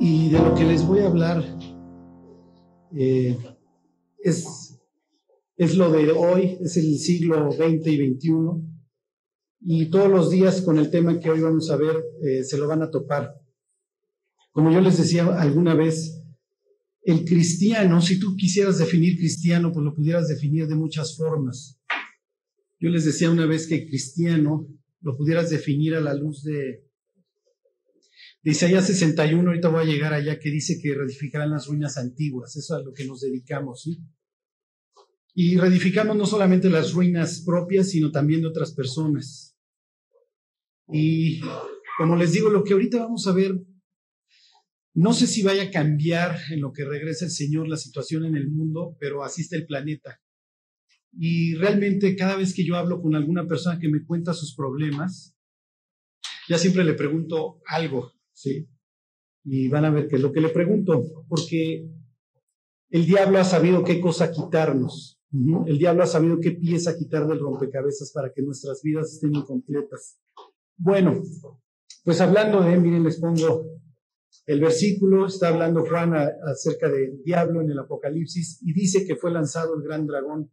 Y de lo que les voy a hablar eh, es, es lo de hoy, es el siglo XX y XXI. Y todos los días con el tema que hoy vamos a ver eh, se lo van a topar. Como yo les decía alguna vez, el cristiano, si tú quisieras definir cristiano, pues lo pudieras definir de muchas formas. Yo les decía una vez que cristiano lo pudieras definir a la luz de, de Isaías 61, ahorita voy a llegar allá, que dice que reedificarán las ruinas antiguas, eso es a lo que nos dedicamos. Y reedificamos no solamente las ruinas propias, sino también de otras personas. Y como les digo, lo que ahorita vamos a ver, no sé si vaya a cambiar en lo que regresa el Señor la situación en el mundo, pero así está el planeta. Y realmente cada vez que yo hablo con alguna persona que me cuenta sus problemas, ya siempre le pregunto algo, ¿sí? Y van a ver qué es lo que le pregunto, porque el diablo ha sabido qué cosa quitarnos. El diablo ha sabido qué pieza quitar del rompecabezas para que nuestras vidas estén incompletas. Bueno, pues hablando de, miren, les pongo el versículo, está hablando Juan acerca del diablo en el Apocalipsis y dice que fue lanzado el gran dragón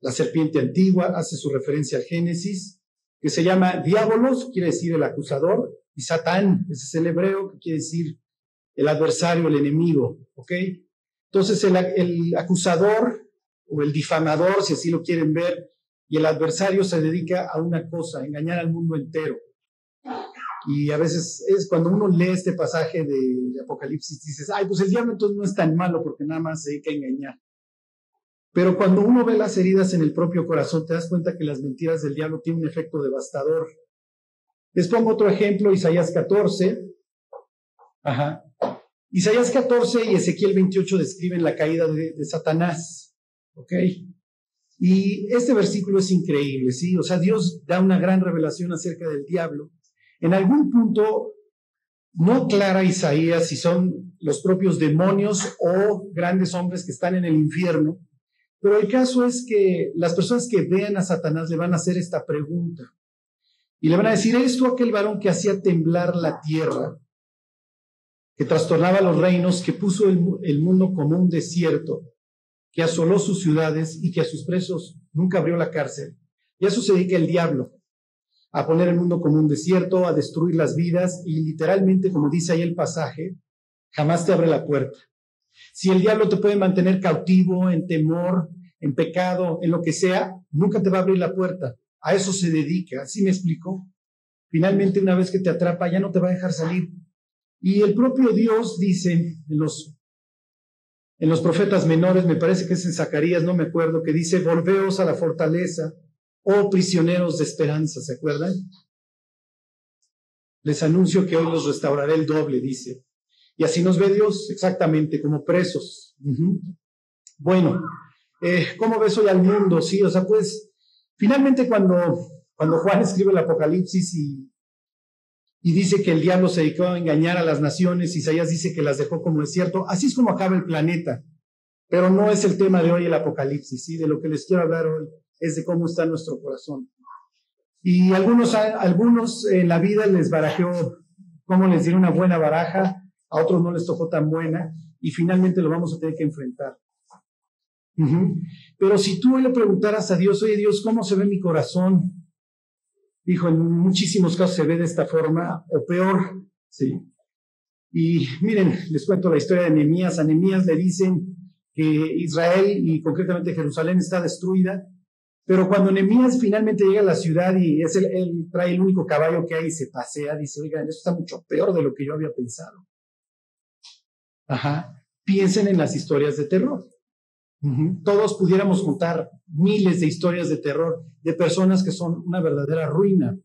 la serpiente antigua hace su referencia al Génesis, que se llama diabolos, quiere decir el acusador, y Satán, ese es el hebreo, que quiere decir el adversario, el enemigo, ¿ok? Entonces el, el acusador o el difamador, si así lo quieren ver, y el adversario se dedica a una cosa, engañar al mundo entero. Y a veces es cuando uno lee este pasaje de, de, Apocalipsis, dices, ay, pues el diablo entonces no es tan malo porque nada más se dedica a engañar. Pero cuando uno ve las heridas en el propio corazón, te das cuenta que las mentiras del diablo tienen un efecto devastador. Les pongo otro ejemplo, Isaías 14. Ajá. Isaías 14 y Ezequiel 28 describen la caída de, Satanás. ¿Ok? Y este versículo es increíble, ¿sí? O sea, Dios da una gran revelación acerca del diablo. En algún punto no aclara Isaías si son los propios demonios o grandes hombres que están en el infierno, pero el caso es que las personas que vean a Satanás le van a hacer esta pregunta. Y le van a decir, ¿eres tú aquel varón que hacía temblar la tierra, que trastornaba los reinos, que puso el, mundo como un desierto, que asoló sus ciudades y que a sus presos nunca abrió la cárcel? Y a eso se dedica el diablo, a poner el mundo como un desierto, a destruir las vidas y literalmente, como dice ahí el pasaje, jamás te abre la puerta. Si el diablo te puede mantener cautivo, en temor, en pecado, en lo que sea, nunca te va a abrir la puerta. A eso se dedica. ¿Sí me explico? Finalmente, una vez que te atrapa, ya no te va a dejar salir. Y el propio Dios dice en los, en los profetas menores, me parece que es en Zacarías, no me acuerdo, que dice, volveos a la fortaleza, oh prisioneros de esperanza, ¿se acuerdan? Les anuncio que hoy los restauraré el doble, dice. Y así nos ve Dios exactamente como presos. Bueno, eh, ¿cómo ves hoy al mundo? Sí, o sea, pues finalmente cuando, cuando Juan escribe el Apocalipsis y, y dice que el diablo se dedicó a engañar a las naciones, Isaías dice que las dejó como desierto, así es como acaba el planeta. Pero no es el tema de hoy el Apocalipsis, ¿sí? De lo que les quiero hablar hoy es de cómo está nuestro corazón. Y algunos, algunos en la vida les barajeó, ¿cómo les diré? Una buena baraja a otros no les tocó tan buena y finalmente lo vamos a tener que enfrentar. Pero si tú le preguntaras a Dios, oye Dios, ¿cómo se ve mi corazón? Dijo, en muchísimos casos se ve de esta forma, o peor, sí. Y miren, les cuento la historia de Nehemías. A Nehemías le dicen que Israel y concretamente Jerusalén está destruida, pero cuando Nehemías finalmente llega a la ciudad y es el, él trae el único caballo que hay y se pasea, dice, oigan, esto está mucho peor de lo que yo había pensado. Ajá. Piensen en las historias de terror. Todos pudiéramos contar miles de historias de terror de personas que son una verdadera ruina.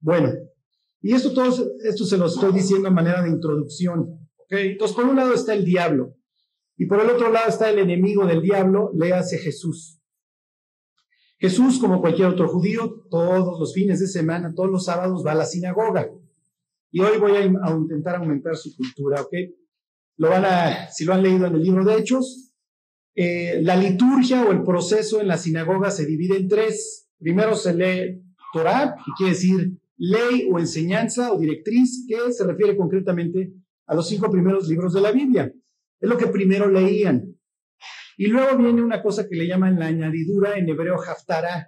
Bueno, y esto todo esto se lo estoy diciendo a manera de introducción. ¿okay? Entonces, por un lado está el diablo y por el otro lado está el enemigo del diablo, le hace Jesús. Jesús, como cualquier otro judío, todos los fines de semana, todos los sábados va a la sinagoga. Y hoy voy a, a intentar aumentar su cultura, ¿ok? Lo van a, si lo han leído en el libro de Hechos, eh, la liturgia o el proceso en la sinagoga se divide en tres. Primero se lee Torah, que quiere decir ley o enseñanza o directriz, que se refiere concretamente a los cinco primeros libros de la Biblia. Es lo que primero leían. Y luego viene una cosa que le llaman la añadidura en hebreo Haftarah,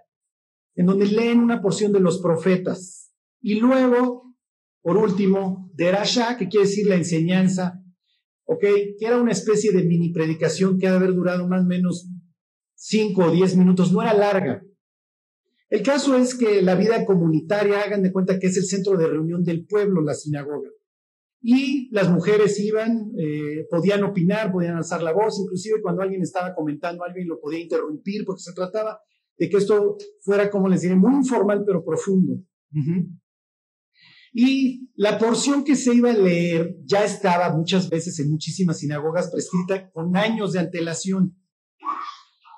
en donde leen una porción de los profetas. Y luego, por último, Derashah, que quiere decir la enseñanza, ¿ok? Que era una especie de mini predicación que ha de haber durado más o menos cinco o diez minutos, no era larga. El caso es que la vida comunitaria, hagan de cuenta que es el centro de reunión del pueblo, la sinagoga. Y las mujeres iban, eh, podían opinar, podían alzar la voz, inclusive cuando alguien estaba comentando, alguien lo podía interrumpir, porque se trataba de que esto fuera, como les diré, muy informal pero profundo. Y la porción que se iba a leer ya estaba muchas veces en muchísimas sinagogas prescrita con años de antelación.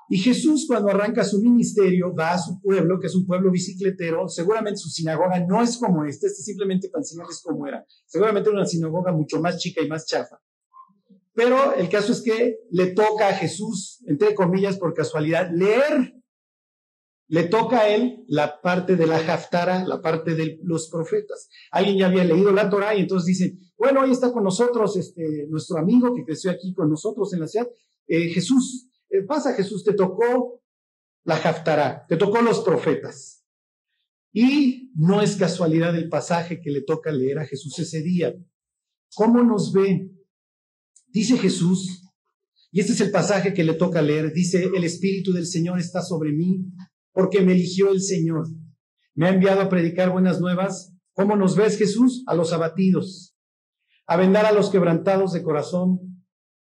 Y Jesús cuando arranca su ministerio va a su pueblo, que es un pueblo bicicletero, seguramente su sinagoga no es como esta, este simplemente para enseñarles cómo era, seguramente era una sinagoga mucho más chica y más chafa. Pero el caso es que le toca a Jesús, entre comillas, por casualidad, leer. Le toca a él la parte de la Haftara, la parte de los profetas. Alguien ya había leído la Torah y entonces dicen, bueno, hoy está con nosotros este, nuestro amigo que creció aquí con nosotros en la ciudad, eh, Jesús. Eh, pasa Jesús, te tocó la Haftará, te tocó los profetas. Y no es casualidad el pasaje que le toca leer a Jesús ese día. ¿Cómo nos ve? Dice Jesús, y este es el pasaje que le toca leer, dice, el Espíritu del Señor está sobre mí porque me eligió el Señor. Me ha enviado a predicar buenas nuevas. ¿Cómo nos ves Jesús? A los abatidos, a vendar a los quebrantados de corazón,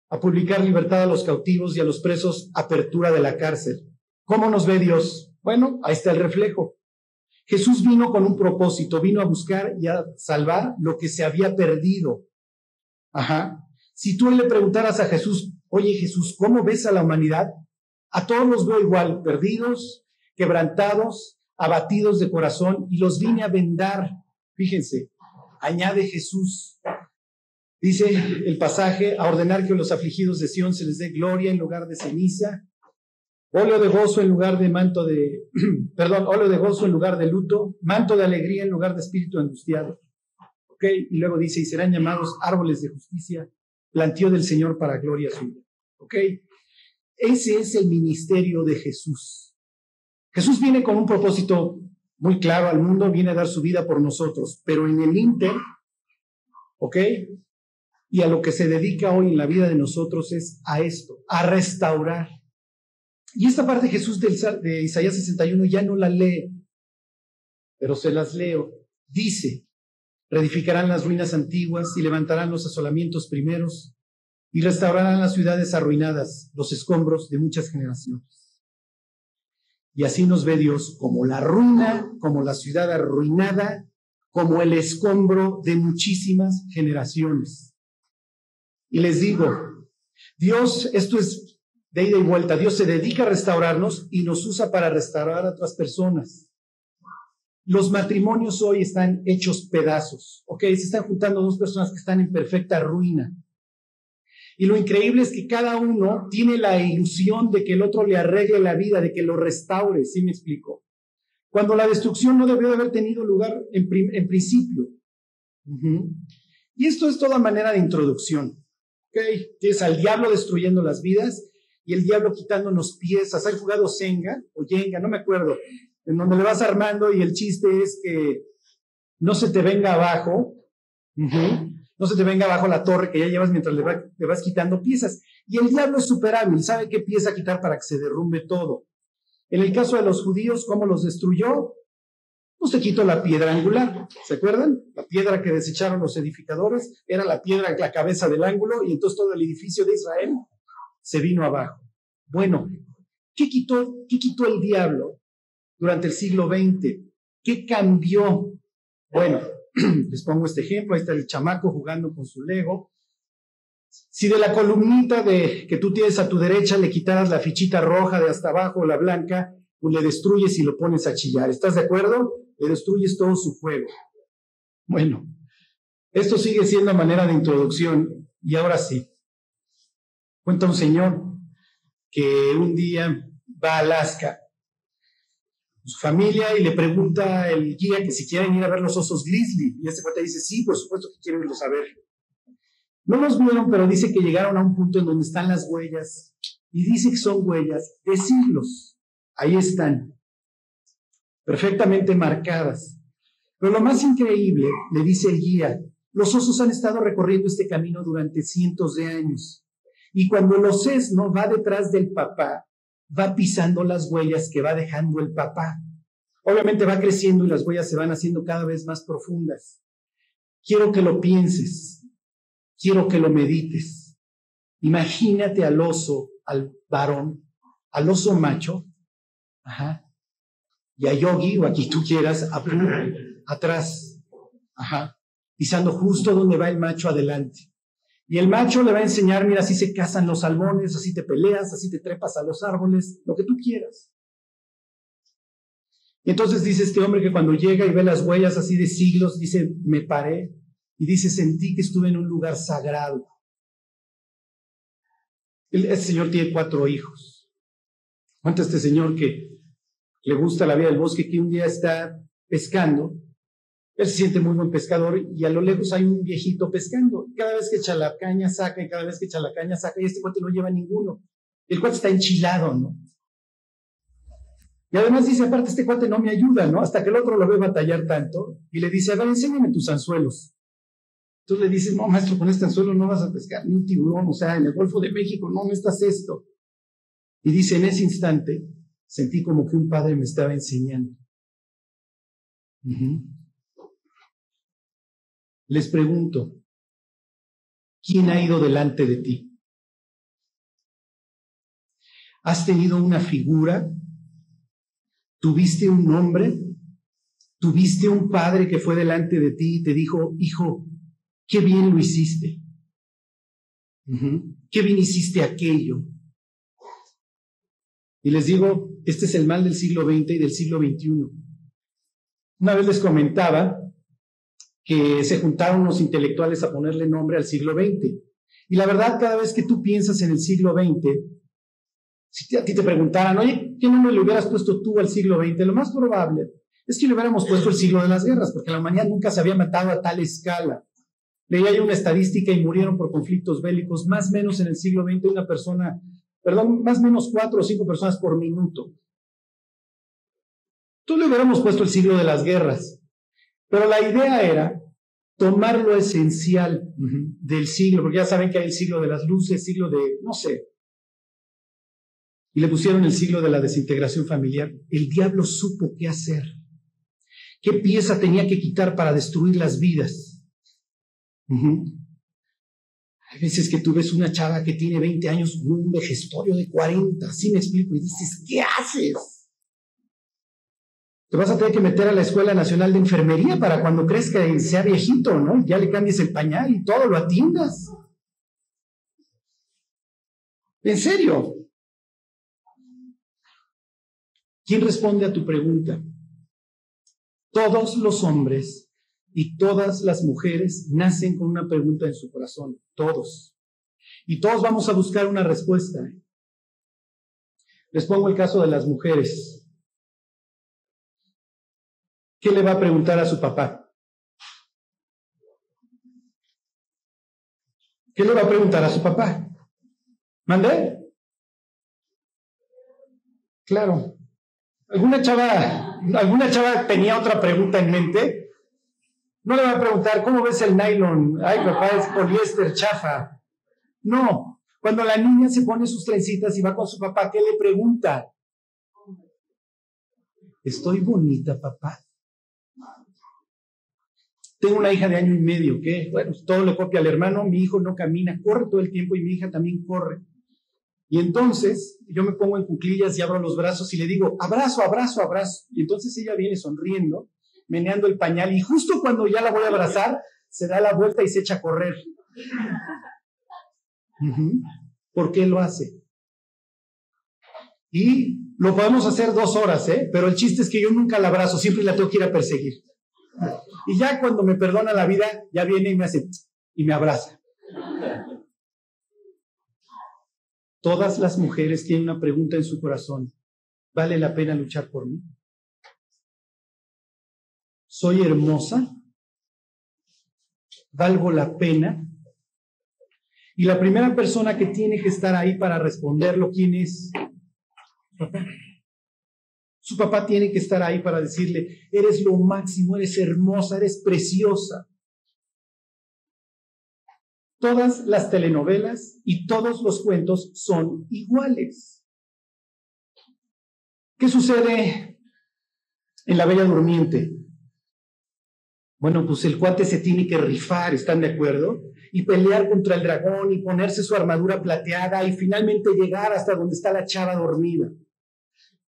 a publicar libertad a los cautivos y a los presos, apertura de la cárcel. ¿Cómo nos ve Dios? Bueno, ahí está el reflejo. Jesús vino con un propósito, vino a buscar y a salvar lo que se había perdido. Ajá. Si tú le preguntaras a Jesús, oye Jesús, ¿cómo ves a la humanidad? A todos los veo igual, perdidos, quebrantados, abatidos de corazón, y los vine a vendar. Fíjense, añade Jesús, Dice el pasaje, a ordenar que a los afligidos de Sión se les dé gloria en lugar de ceniza, óleo de gozo en lugar de manto de, perdón, óleo de gozo en lugar de luto, manto de alegría en lugar de espíritu angustiado. ¿Ok? Y luego dice, y serán llamados árboles de justicia, plantío del Señor para gloria suya. ¿Ok? Ese es el ministerio de Jesús. Jesús viene con un propósito muy claro al mundo, viene a dar su vida por nosotros, pero en el Inter, ¿ok? Y a lo que se dedica hoy en la vida de nosotros es a esto, a restaurar. Y esta parte de Jesús de Isaías 61 ya no la lee, pero se las leo. Dice, reedificarán las ruinas antiguas y levantarán los asolamientos primeros y restaurarán las ciudades arruinadas, los escombros de muchas generaciones. Y así nos ve Dios como la ruina, como la ciudad arruinada, como el escombro de muchísimas generaciones. Y les digo, Dios, esto es de ida y vuelta, Dios se dedica a restaurarnos y nos usa para restaurar a otras personas. Los matrimonios hoy están hechos pedazos, ¿ok? Se están juntando dos personas que están en perfecta ruina. Y lo increíble es que cada uno tiene la ilusión de que el otro le arregle la vida, de que lo restaure, ¿sí me explico? Cuando la destrucción no debió de haber tenido lugar en, principio. Y esto es toda manera de introducción. Tienes al diablo destruyendo las vidas y el diablo quitándonos piezas. ¿Has jugado Senga o Yenga? No me acuerdo. En donde le vas armando y el chiste es que no se te venga abajo. No se te venga abajo la torre que ya llevas mientras le, vas quitando piezas. Y el diablo es súper hábil, sabe qué pieza quitar para que se derrumbe todo. En el caso de los judíos, ¿cómo los destruyó? pues se quitó la piedra angular. ¿Se acuerdan? La piedra que desecharon los edificadores era la piedra, la cabeza del ángulo, y entonces todo el edificio de Israel se vino abajo. Bueno, ¿qué quitó, qué quitó el diablo durante el siglo XX? ¿Qué cambió? Bueno, les pongo este ejemplo, ahí está el chamaco jugando con su Lego. Si de la columnita de, que tú tienes a tu derecha le quitaras la fichita roja de hasta abajo, la blanca, pues le destruyes y lo pones a chillar. ¿Estás de acuerdo? Le destruyes todo su juego. Bueno, esto sigue siendo manera de introducción y ahora sí. Cuenta un señor que un día va a Alaska su familia y le pregunta el guía que si quieren ir a ver los osos grizzly. Y este cuate dice, sí, por supuesto que quiero irlos a ver. No los vieron, pero dice que llegaron a un punto en donde están las huellas. Y dice que son huellas de siglos. Ahí están. Perfectamente marcadas. Pero lo más increíble, le dice el guía, los osos han estado recorriendo este camino durante cientos de años. Y cuando el no va detrás del papá, va pisando las huellas que va dejando el papá. Obviamente va creciendo y las huellas se van haciendo cada vez más profundas. Quiero que lo pienses, quiero que lo medites. Imagínate al oso, al varón, al oso macho, y a Yogi o a quien tú quieras, atrás, pisando justo donde va el macho adelante. Y el macho le va a enseñar, mira, así se cazan los salmones, así te peleas, así te trepas a los árboles, lo que tú quieras. Y entonces dice este hombre que cuando llega y ve las huellas así de siglos, dice, me paré y dice, sentí que estuve en un lugar sagrado. Este señor tiene cuatro hijos. Cuenta este señor que le gusta la vida del bosque, que un día está pescando él se siente muy buen pescador y a lo lejos hay un viejito pescando. Cada vez que echa la caña saca y cada vez que echa la caña saca y este cuate no lleva ninguno. El cuate está enchilado, ¿no? Y además dice, aparte, este cuate no me ayuda, ¿no? Hasta que el otro lo ve batallar tanto y le dice, a ver, enséñame tus anzuelos. Tú le dices, no, maestro, con este anzuelo no vas a pescar ni un tiburón, o sea, en el Golfo de México no, no estás esto. Y dice, en ese instante, sentí como que un padre me estaba enseñando. Les pregunto, ¿quién ha ido delante de ti? ¿Has tenido una figura? ¿Tuviste un nombre? ¿Tuviste un padre que fue delante de ti y te dijo, hijo, qué bien lo hiciste? ¿Qué bien hiciste aquello? Y les digo, este es el mal del siglo XX y del siglo XXI. Una vez les comentaba que se juntaron los intelectuales a ponerle nombre al siglo XX. Y la verdad, cada vez que tú piensas en el siglo XX, si a ti te preguntaran, oye, ¿qué nombre le hubieras puesto tú al siglo XX? Lo más probable es que le hubiéramos puesto el siglo de las guerras, porque la humanidad nunca se había matado a tal escala. Leía yo una estadística y murieron por conflictos bélicos, más o menos en el siglo XX una persona, perdón, más o menos cuatro o cinco personas por minuto. Tú le hubiéramos puesto el siglo de las guerras, pero la idea era tomar lo esencial del siglo, porque ya saben que hay el siglo de las luces, siglo de, no sé, y le pusieron el siglo de la desintegración familiar. El diablo supo qué hacer, qué pieza tenía que quitar para destruir las vidas. Hay veces que tú ves una chava que tiene 20 años, un vejestorio de 40, así me explico, y dices, ¿qué haces? Te vas a tener que meter a la Escuela Nacional de Enfermería para cuando crezca y sea viejito, ¿no? Ya le cambies el pañal y todo, lo atiendas. En serio. ¿Quién responde a tu pregunta? Todos los hombres y todas las mujeres nacen con una pregunta en su corazón. Todos. Y todos vamos a buscar una respuesta. Les pongo el caso de las mujeres. ¿Qué le va a preguntar a su papá? ¿Qué le va a preguntar a su papá? ¿Mandé? Claro. ¿Alguna chava, alguna chava tenía otra pregunta en mente? No le va a preguntar, ¿cómo ves el nylon? Ay, papá, es poliéster chafa. No. Cuando la niña se pone sus trencitas y va con su papá, ¿qué le pregunta? ¿Estoy bonita, papá? Tengo una hija de año y medio que, bueno, todo le copia al hermano, mi hijo no camina, corre todo el tiempo y mi hija también corre. Y entonces yo me pongo en cuclillas y abro los brazos y le digo, abrazo, abrazo, abrazo. Y entonces ella viene sonriendo, meneando el pañal y justo cuando ya la voy a abrazar, se da la vuelta y se echa a correr. ¿Por qué lo hace? Y lo podemos hacer dos horas, ¿eh? Pero el chiste es que yo nunca la abrazo, siempre la tengo que ir a perseguir. Y ya cuando me perdona la vida, ya viene y me hace y me abraza. Todas las mujeres tienen una pregunta en su corazón. ¿Vale la pena luchar por mí? ¿Soy hermosa? ¿Valgo la pena? Y la primera persona que tiene que estar ahí para responderlo, ¿quién es? Su papá tiene que estar ahí para decirle, eres lo máximo, eres hermosa, eres preciosa. Todas las telenovelas y todos los cuentos son iguales. ¿Qué sucede en La Bella Durmiente? Bueno, pues el cuate se tiene que rifar, ¿están de acuerdo? Y pelear contra el dragón y ponerse su armadura plateada y finalmente llegar hasta donde está la chava dormida.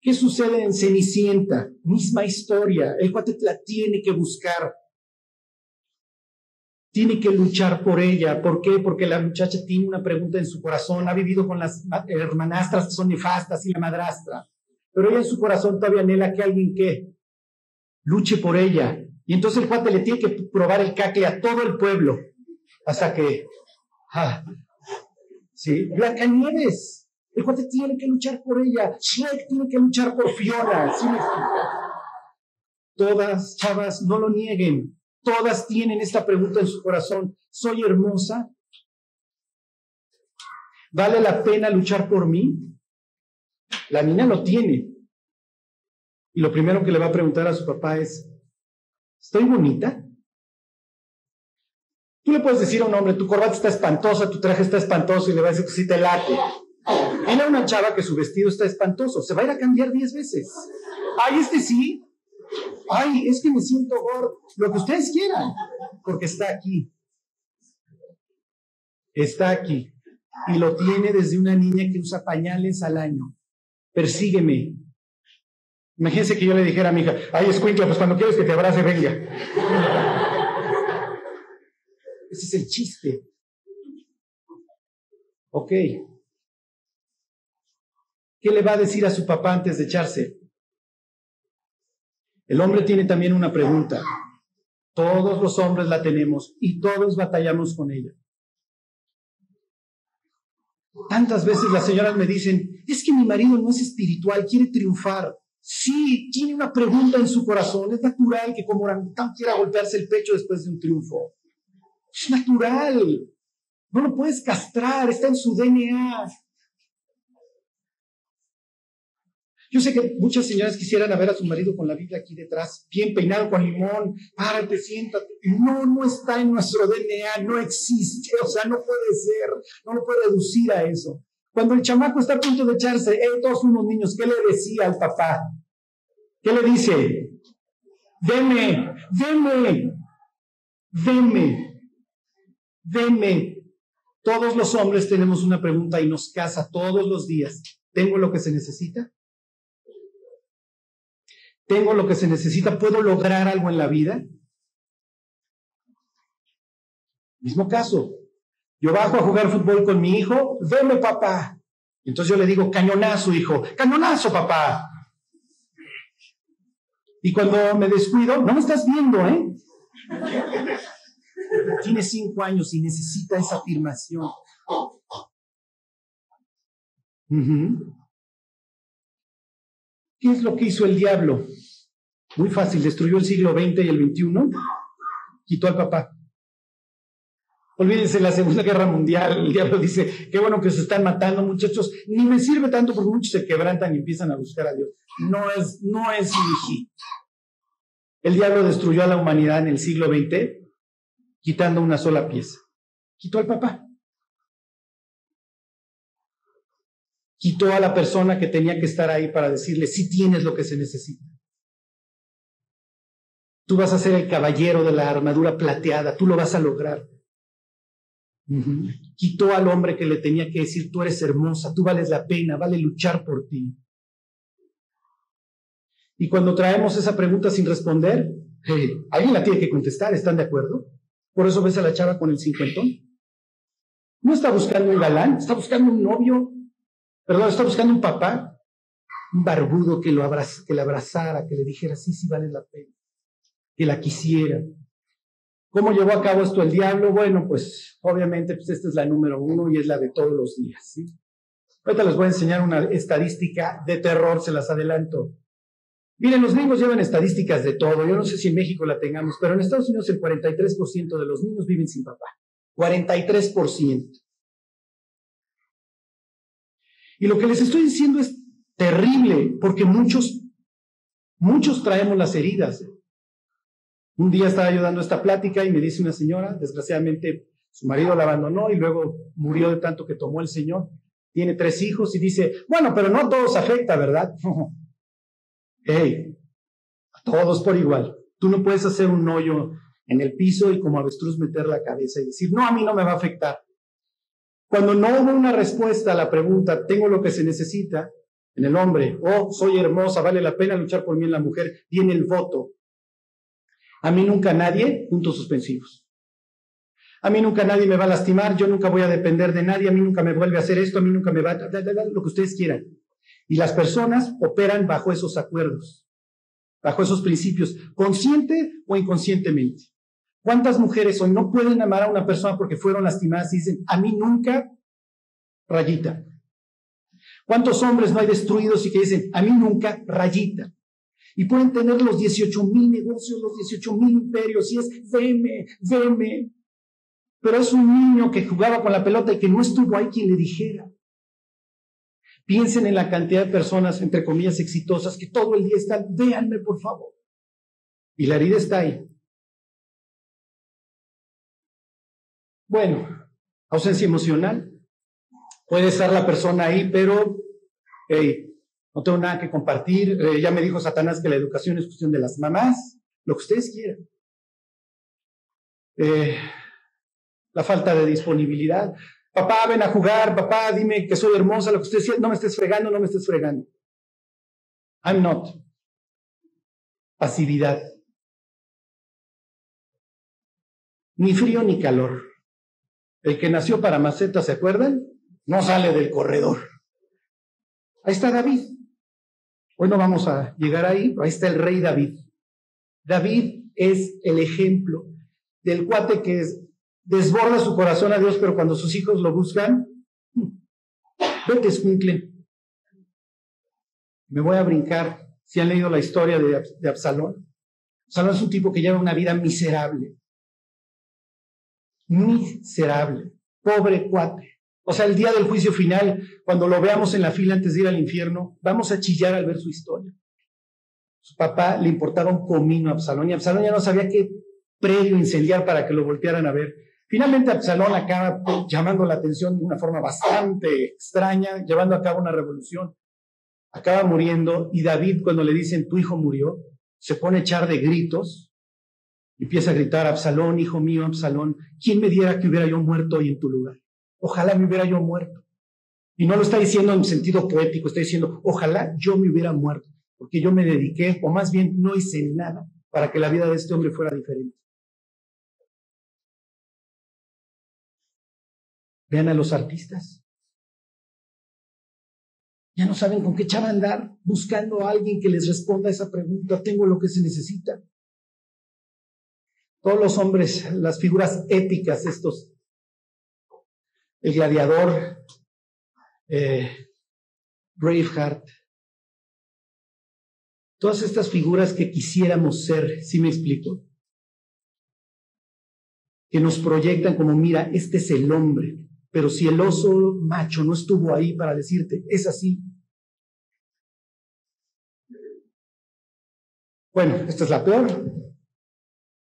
¿Qué sucede en Cenicienta? Misma historia. El cuate la tiene que buscar. Tiene que luchar por ella. ¿Por qué? Porque la muchacha tiene una pregunta en su corazón. Ha vivido con las hermanastras que son nefastas y la madrastra. Pero ella en su corazón todavía anhela que alguien que luche por ella. Y entonces el cuate le tiene que probar el cacle a todo el pueblo. Hasta que. Ah, sí, Blancanieves. El cuate tiene que luchar por ella. Shrek tiene que luchar por Fiona. Todas, chavas, no lo nieguen. Todas tienen esta pregunta en su corazón. ¿Soy hermosa? ¿Vale la pena luchar por mí? La niña lo tiene. Y lo primero que le va a preguntar a su papá es, ¿estoy bonita? Tú le puedes decir a un hombre, tu corbata está espantosa, tu traje está espantoso, y le va a decir, sí te late. Viene una chava que su vestido está espantoso, se va a ir a cambiar diez veces. Ay, este sí. Ay, es que me siento gordo. Lo que ustedes quieran, porque está aquí. Está aquí. Y lo tiene desde una niña que usa pañales al año. Persígueme. Imagínense que yo le dijera a mi hija, ay, escuincla, pues cuando quieres que te abrace, venga. Ese es el chiste. Ok. ¿Qué le va a decir a su papá antes de echarse? El hombre tiene también una pregunta. Todos los hombres la tenemos y todos batallamos con ella. Tantas veces las señoras me dicen, es que mi marido no es espiritual, quiere triunfar. Sí, tiene una pregunta en su corazón. Es natural que como orangután quiera golpearse el pecho después de un triunfo. Es natural. No lo puedes castrar, está en su DNA. Yo sé que muchas señoras quisieran ver a su marido con la Biblia aquí detrás, bien peinado con limón, párate, siéntate. No, no está en nuestro DNA, no existe, o sea, no puede ser, no lo puede reducir a eso. Cuando el chamaco está a punto de echarse, todos unos niños, ¿qué le decía al papá? ¿Qué le dice? Deme, deme, deme, deme. Todos los hombres tenemos una pregunta y nos casa todos los días. ¿Tengo lo que se necesita? Tengo lo que se necesita, puedo lograr algo en la vida. Mismo caso, yo bajo a jugar fútbol con mi hijo, veme papá. Entonces yo le digo, cañonazo, hijo, cañonazo, papá. Y cuando me descuido, no me estás viendo, ¿eh? Tiene cinco años y necesita esa afirmación. ¿Qué es lo que hizo el diablo? Muy fácil, destruyó el siglo XX y el XXI, quitó al papá. Olvídense la Segunda Guerra Mundial, el diablo dice, qué bueno que se están matando muchachos, ni me sirve tanto porque muchos se quebrantan y empiezan a buscar a Dios. No es, no es mi El diablo destruyó a la humanidad en el siglo XX quitando una sola pieza. Quitó al papá. Quitó a la persona que tenía que estar ahí para decirle, si tienes lo que se necesita. Tú vas a ser el caballero de la armadura plateada, tú lo vas a lograr. Quitó al hombre que le tenía que decir, tú eres hermosa, tú vales la pena, vale luchar por ti. Y cuando traemos esa pregunta sin responder, alguien la tiene que contestar, ¿están de acuerdo? Por eso ves a la chava con el cincuentón. No está buscando un galán, está buscando un novio, Perdón, está buscando un papá, un barbudo que, lo que le abrazara, que le dijera, sí, sí, vale la pena, que la quisiera. ¿Cómo llevó a cabo esto el diablo? Bueno, pues obviamente pues esta es la número uno y es la de todos los días. ¿sí? Ahorita les voy a enseñar una estadística de terror, se las adelanto. Miren, los gringos llevan estadísticas de todo. Yo no sé si en México la tengamos, pero en Estados Unidos el 43% de los niños viven sin papá. 43%. Y lo que les estoy diciendo es terrible, porque muchos, muchos traemos las heridas. Un día estaba yo dando esta plática y me dice una señora, desgraciadamente su marido la abandonó y luego murió de tanto que tomó el Señor. Tiene tres hijos y dice, bueno, pero no a todos afecta, ¿verdad? hey, a todos por igual. Tú no puedes hacer un hoyo en el piso y como avestruz meter la cabeza y decir, no, a mí no me va a afectar. Cuando no hubo una respuesta a la pregunta, tengo lo que se necesita en el hombre, oh, soy hermosa, vale la pena luchar por mí en la mujer, viene el voto. A mí nunca nadie, puntos suspensivos. A mí nunca nadie me va a lastimar, yo nunca voy a depender de nadie, a mí nunca me vuelve a hacer esto, a mí nunca me va a... lo que ustedes quieran. Y las personas operan bajo esos acuerdos, bajo esos principios, consciente o inconscientemente. ¿Cuántas mujeres hoy no pueden amar a una persona porque fueron lastimadas y dicen, a mí nunca, rayita? ¿Cuántos hombres no hay destruidos y que dicen, a mí nunca, rayita? Y pueden tener los 18 mil negocios, los 18 mil imperios, y es, veme, veme. Pero es un niño que jugaba con la pelota y que no estuvo ahí quien le dijera. Piensen en la cantidad de personas, entre comillas, exitosas que todo el día están, véanme por favor. Y la herida está ahí. Bueno, ausencia emocional. Puede estar la persona ahí, pero no tengo nada que compartir. Eh, ya me dijo Satanás que la educación es cuestión de las mamás, lo que ustedes quieran. Eh, la falta de disponibilidad. Papá, ven a jugar, papá, dime que soy hermosa, lo que ustedes quieran. No me estés fregando, no me estés fregando. I'm not. Pasividad. Ni frío ni calor. El que nació para maceta, ¿se acuerdan? No sale del corredor. Ahí está David. Hoy no vamos a llegar ahí, ahí está el rey David. David es el ejemplo del cuate que desborda su corazón a Dios, pero cuando sus hijos lo buscan, vete, escuincle. Me voy a brincar. Si han leído la historia de Absalón, Absalón es un tipo que lleva una vida miserable miserable, pobre cuate. O sea, el día del juicio final, cuando lo veamos en la fila antes de ir al infierno, vamos a chillar al ver su historia. Su papá le importaba un comino a Absalón y Absalón ya no sabía qué predio incendiar para que lo voltearan a ver. Finalmente Absalón acaba llamando la atención de una forma bastante extraña, llevando a cabo una revolución. Acaba muriendo y David cuando le dicen tu hijo murió, se pone a echar de gritos Empieza a gritar, Absalón, hijo mío, Absalón, ¿quién me diera que hubiera yo muerto hoy en tu lugar? Ojalá me hubiera yo muerto. Y no lo está diciendo en sentido poético, está diciendo, ojalá yo me hubiera muerto, porque yo me dediqué, o más bien no hice nada para que la vida de este hombre fuera diferente. Vean a los artistas. Ya no saben con qué echar a andar buscando a alguien que les responda a esa pregunta. Tengo lo que se necesita. Todos los hombres, las figuras épicas, estos, el gladiador, eh, Braveheart, todas estas figuras que quisiéramos ser, si me explico, que nos proyectan como, mira, este es el hombre, pero si el oso macho no estuvo ahí para decirte, es así. Bueno, esta es la peor.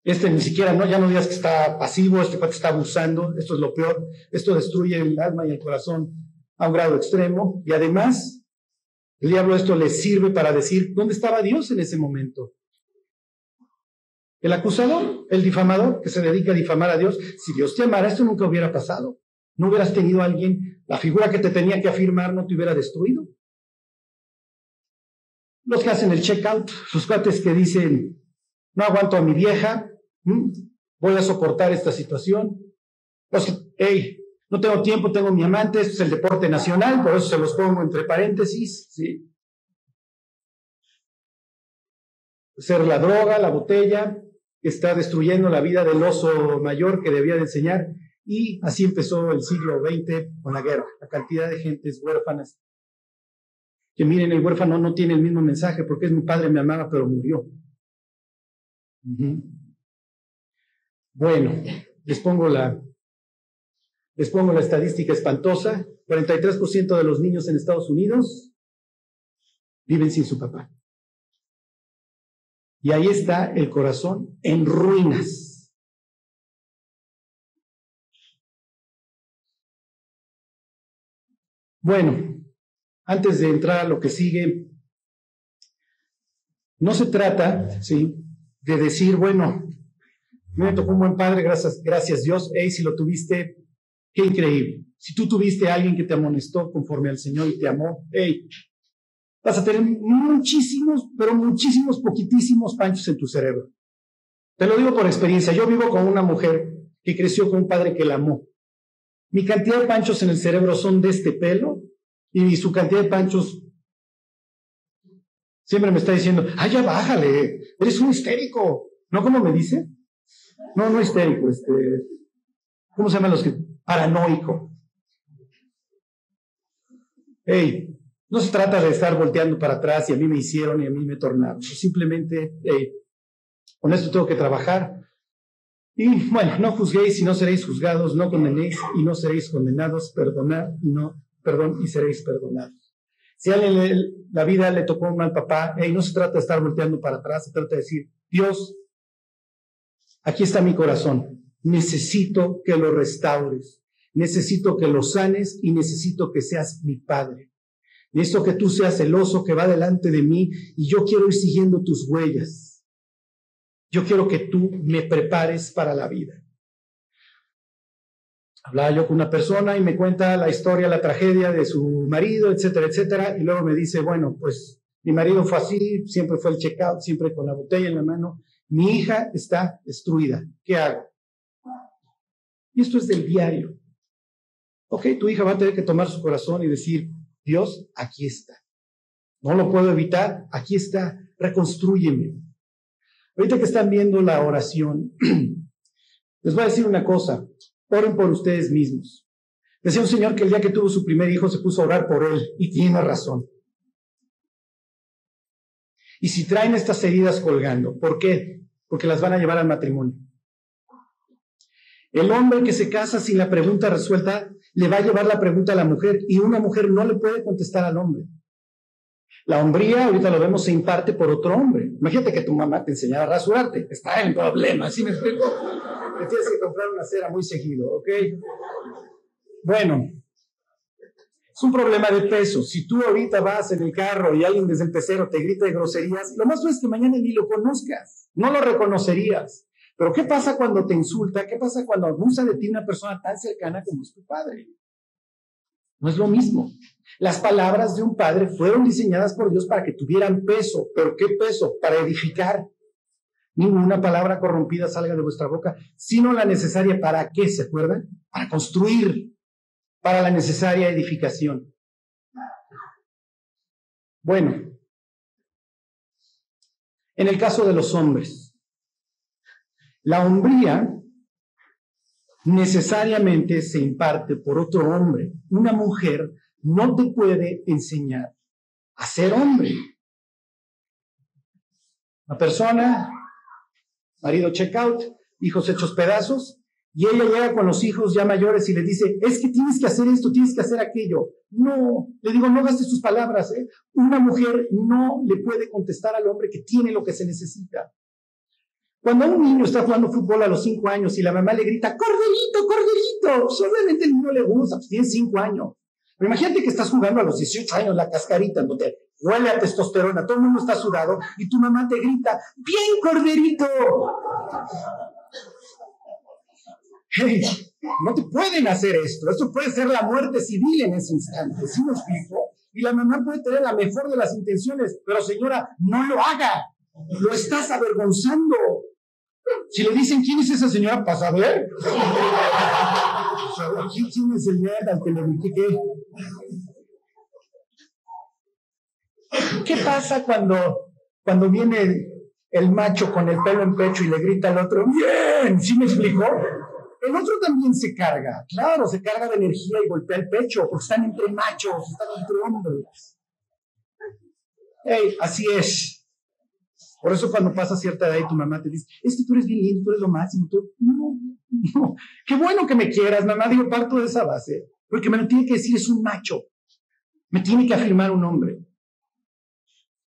Este ni siquiera, no, ya no digas que está pasivo, este cuate está abusando, esto es lo peor, esto destruye el alma y el corazón a un grado extremo. Y además, el diablo esto le sirve para decir, ¿dónde estaba Dios en ese momento? El acusador, el difamador, que se dedica a difamar a Dios, si Dios te amara, esto nunca hubiera pasado. No hubieras tenido a alguien, la figura que te tenía que afirmar no te hubiera destruido. Los que hacen el checkout, sus cuates que dicen, no aguanto a mi vieja, ¿Mm? Voy a soportar esta situación. No tengo tiempo, tengo mi amante, esto es el deporte nacional, por eso se los pongo entre paréntesis, ¿sí? Ser la droga, la botella, está destruyendo la vida del oso mayor que debía de enseñar. Y así empezó el siglo XX con la guerra, la cantidad de gentes huérfanas. Que miren, el huérfano no tiene el mismo mensaje porque es mi padre, me amaba, pero murió. Bueno, les pongo la, les pongo la estadística espantosa. 43% de los niños en Estados Unidos viven sin su papá. Y ahí está el corazón en ruinas. Bueno, antes de entrar a lo que sigue, no se trata, ¿sí?, de decir, bueno, me tocó un buen padre, gracias, gracias Dios, hey, si lo tuviste, qué increíble. Si tú tuviste a alguien que te amonestó conforme al Señor y te amó, hey, vas a tener muchísimos, pero muchísimos, poquitísimos panchos en tu cerebro. Te lo digo por experiencia. Yo vivo con una mujer que creció con un padre que la amó. Mi cantidad de panchos en el cerebro son de este pelo y su cantidad de panchos siempre me está diciendo, ay, ya bájale, eres un histérico. ¿No como me dice? No, no histérico, este, ¿cómo se llaman los que? Paranoico. Hey, no se trata de estar volteando para atrás y a mí me hicieron y a mí me tornaron. Simplemente, con esto tengo que trabajar. Y bueno, no juzguéis y no seréis juzgados, no condenéis y no seréis condenados, perdonad y no, perdón y seréis perdonados. Si a la vida le tocó un mal papá, hey, no se trata de estar volteando para atrás, se trata de decir, Dios, aquí está mi corazón, necesito que lo restaures, necesito que lo sanes y necesito que seas mi Padre. Necesito que tú seas el oso que va delante de mí y yo quiero ir siguiendo tus huellas. Yo quiero que tú me prepares para la vida. Hablaba yo con una persona y me cuenta la historia, la tragedia de su marido, etcétera, etcétera, y luego me dice, bueno, pues mi marido fue así, siempre fue el checkout, siempre con la botella en la mano. Mi hija está destruida. ¿Qué hago? Y esto es del diario. Ok, tu hija va a tener que tomar su corazón y decir, Dios, aquí está. No lo puedo evitar, aquí está, reconstrúyeme. Ahorita que están viendo la oración, les voy a decir una cosa, oren por ustedes mismos. Decía un señor que el día que tuvo su primer hijo se puso a orar por él y tiene razón. Y si traen estas heridas colgando, ¿por qué? Porque las van a llevar al matrimonio. El hombre que se casa sin la pregunta resuelta le va a llevar la pregunta a la mujer y una mujer no le puede contestar al hombre. La hombría, ahorita lo vemos, se imparte por otro hombre. Imagínate que tu mamá te enseñara a rasurarte. Está en problema, ¿sí me explico? Te tienes que comprar una cera muy seguido, ¿ok? Bueno, es un problema de peso. Si tú ahorita vas en el carro y alguien desde el pecero te grita de groserías, lo más es que mañana ni lo conozcas, no lo reconocerías. Pero ¿qué pasa cuando te insulta? ¿Qué pasa cuando abusa de ti una persona tan cercana como es tu padre? No es lo mismo. Las palabras de un padre fueron diseñadas por Dios para que tuvieran peso. ¿Pero qué peso? Para edificar. Ninguna palabra corrompida salga de vuestra boca, sino la necesaria para qué, ¿se acuerdan? Para construir, para la necesaria edificación. Bueno, en el caso de los hombres, la hombría necesariamente se imparte por otro hombre. Una mujer no te puede enseñar a ser hombre. Una persona, marido checkout, hijos hechos pedazos, y ella llega con los hijos ya mayores y le dice, es que tienes que hacer esto, tienes que hacer aquello. No, le digo, no gastes sus palabras. ¿eh? Una mujer no le puede contestar al hombre que tiene lo que se necesita. Cuando un niño está jugando fútbol a los cinco años y la mamá le grita, corderito, corderito, obviamente el niño le gusta, pues tiene cinco años. Pero imagínate que estás jugando a los 18 años la cascarita, donde huele a testosterona, todo el mundo está sudado y tu mamá te grita, bien corderito. No te pueden hacer esto, esto puede ser la muerte civil en ese instante, ¿sí me explico? Y la mamá puede tener la mejor de las intenciones, pero señora, no lo haga, lo estás avergonzando. Si le dicen quién es esa señora, pasa a ver. ¿Quién es el al que le dije ¿Qué pasa cuando, cuando viene el macho con el pelo en pecho y le grita al otro, bien, ¿sí me explicó? El otro también se carga, claro, se carga de energía y golpea el pecho, porque están entre machos, están entre hombres. Hey, así es. Por eso cuando pasa cierta edad y tu mamá te dice, es que tú eres bien lindo, tú eres lo máximo, tú, no, no, qué bueno que me quieras, mamá, digo, parto de esa base. Porque me lo tiene que decir es un macho. Me tiene que afirmar un hombre.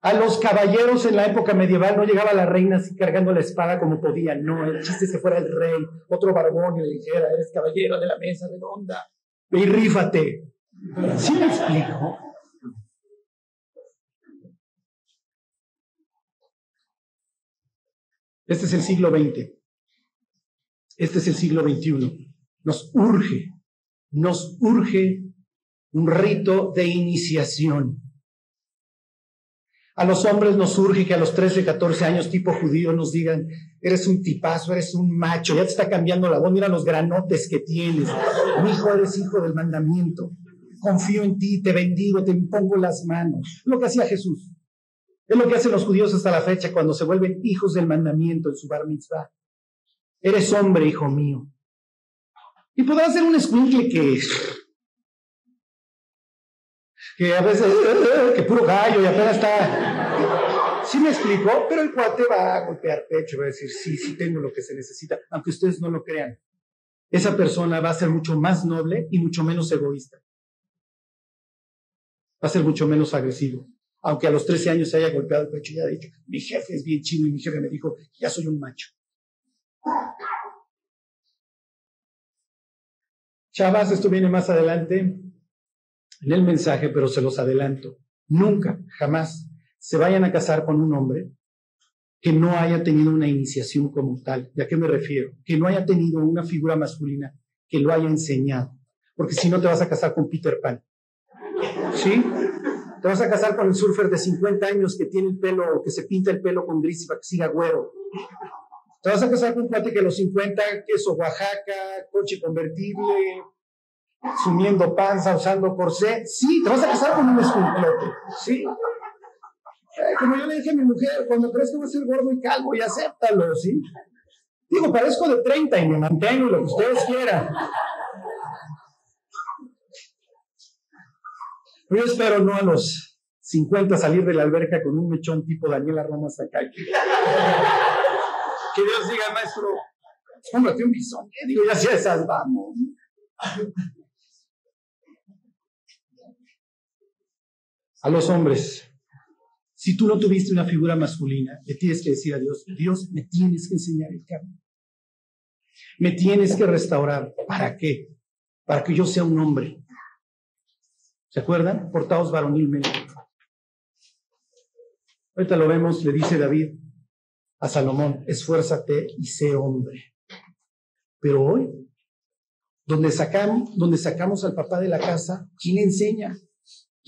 A los caballeros en la época medieval no llegaba la reina así cargando la espada como podía. No, el chiste que fuera el rey, otro barbón y le dijera, eres caballero de la mesa redonda, y rífate. ¿Sí me explico? Este es el siglo XX. Este es el siglo XXI. Nos urge, nos urge un rito de iniciación. A los hombres nos urge que a los 13, 14 años, tipo judío, nos digan, eres un tipazo, eres un macho, ya te está cambiando la voz, mira los granotes que tienes. Mi hijo, eres hijo del mandamiento. Confío en ti, te bendigo, te impongo las manos. Lo que hacía Jesús. Es lo que hacen los judíos hasta la fecha cuando se vuelven hijos del mandamiento en su bar mitzvah. Eres hombre, hijo mío. Y podrá ser un escuincle que, que a veces, que puro gallo y apenas está. Sí me explico, pero el cuate va a golpear pecho, va a decir, sí, sí tengo lo que se necesita, aunque ustedes no lo crean. Esa persona va a ser mucho más noble y mucho menos egoísta. Va a ser mucho menos agresivo aunque a los 13 años se haya golpeado el pecho y haya dicho, mi jefe es bien chino y mi jefe me dijo, ya soy un macho. Chavas, esto viene más adelante en el mensaje, pero se los adelanto. Nunca, jamás se vayan a casar con un hombre que no haya tenido una iniciación como tal. ¿Y a qué me refiero? Que no haya tenido una figura masculina que lo haya enseñado. Porque si no te vas a casar con Peter Pan. ¿Sí? Te vas a casar con el surfer de 50 años que tiene el pelo, que se pinta el pelo con gris para que siga güero. Te vas a casar con un cuate que los 50, queso Oaxaca, coche convertible, sumiendo panza, usando corsé. Sí, te vas a casar con un escumplote. Sí. Eh, como yo le dije a mi mujer, cuando crees que voy a ser gordo y calvo, y acéptalo, ¿sí? Digo, parezco de 30 y me mantengo lo que ustedes quieran. Yo espero no a los 50 salir de la alberca con un mechón tipo Daniela Roma Sakai. Que Dios diga, maestro, cómprate un bisón. Digo, ya si esas vamos. A los hombres, si tú no tuviste una figura masculina, le tienes que decir a Dios, Dios, me tienes que enseñar el camino. Me tienes que restaurar. ¿Para qué? Para que yo sea un hombre ¿Se acuerdan? Portaos varonilmente. Ahorita lo vemos, le dice David a Salomón, esfuérzate y sé hombre. Pero hoy, donde sacamos, donde sacamos al papá de la casa, ¿quién enseña?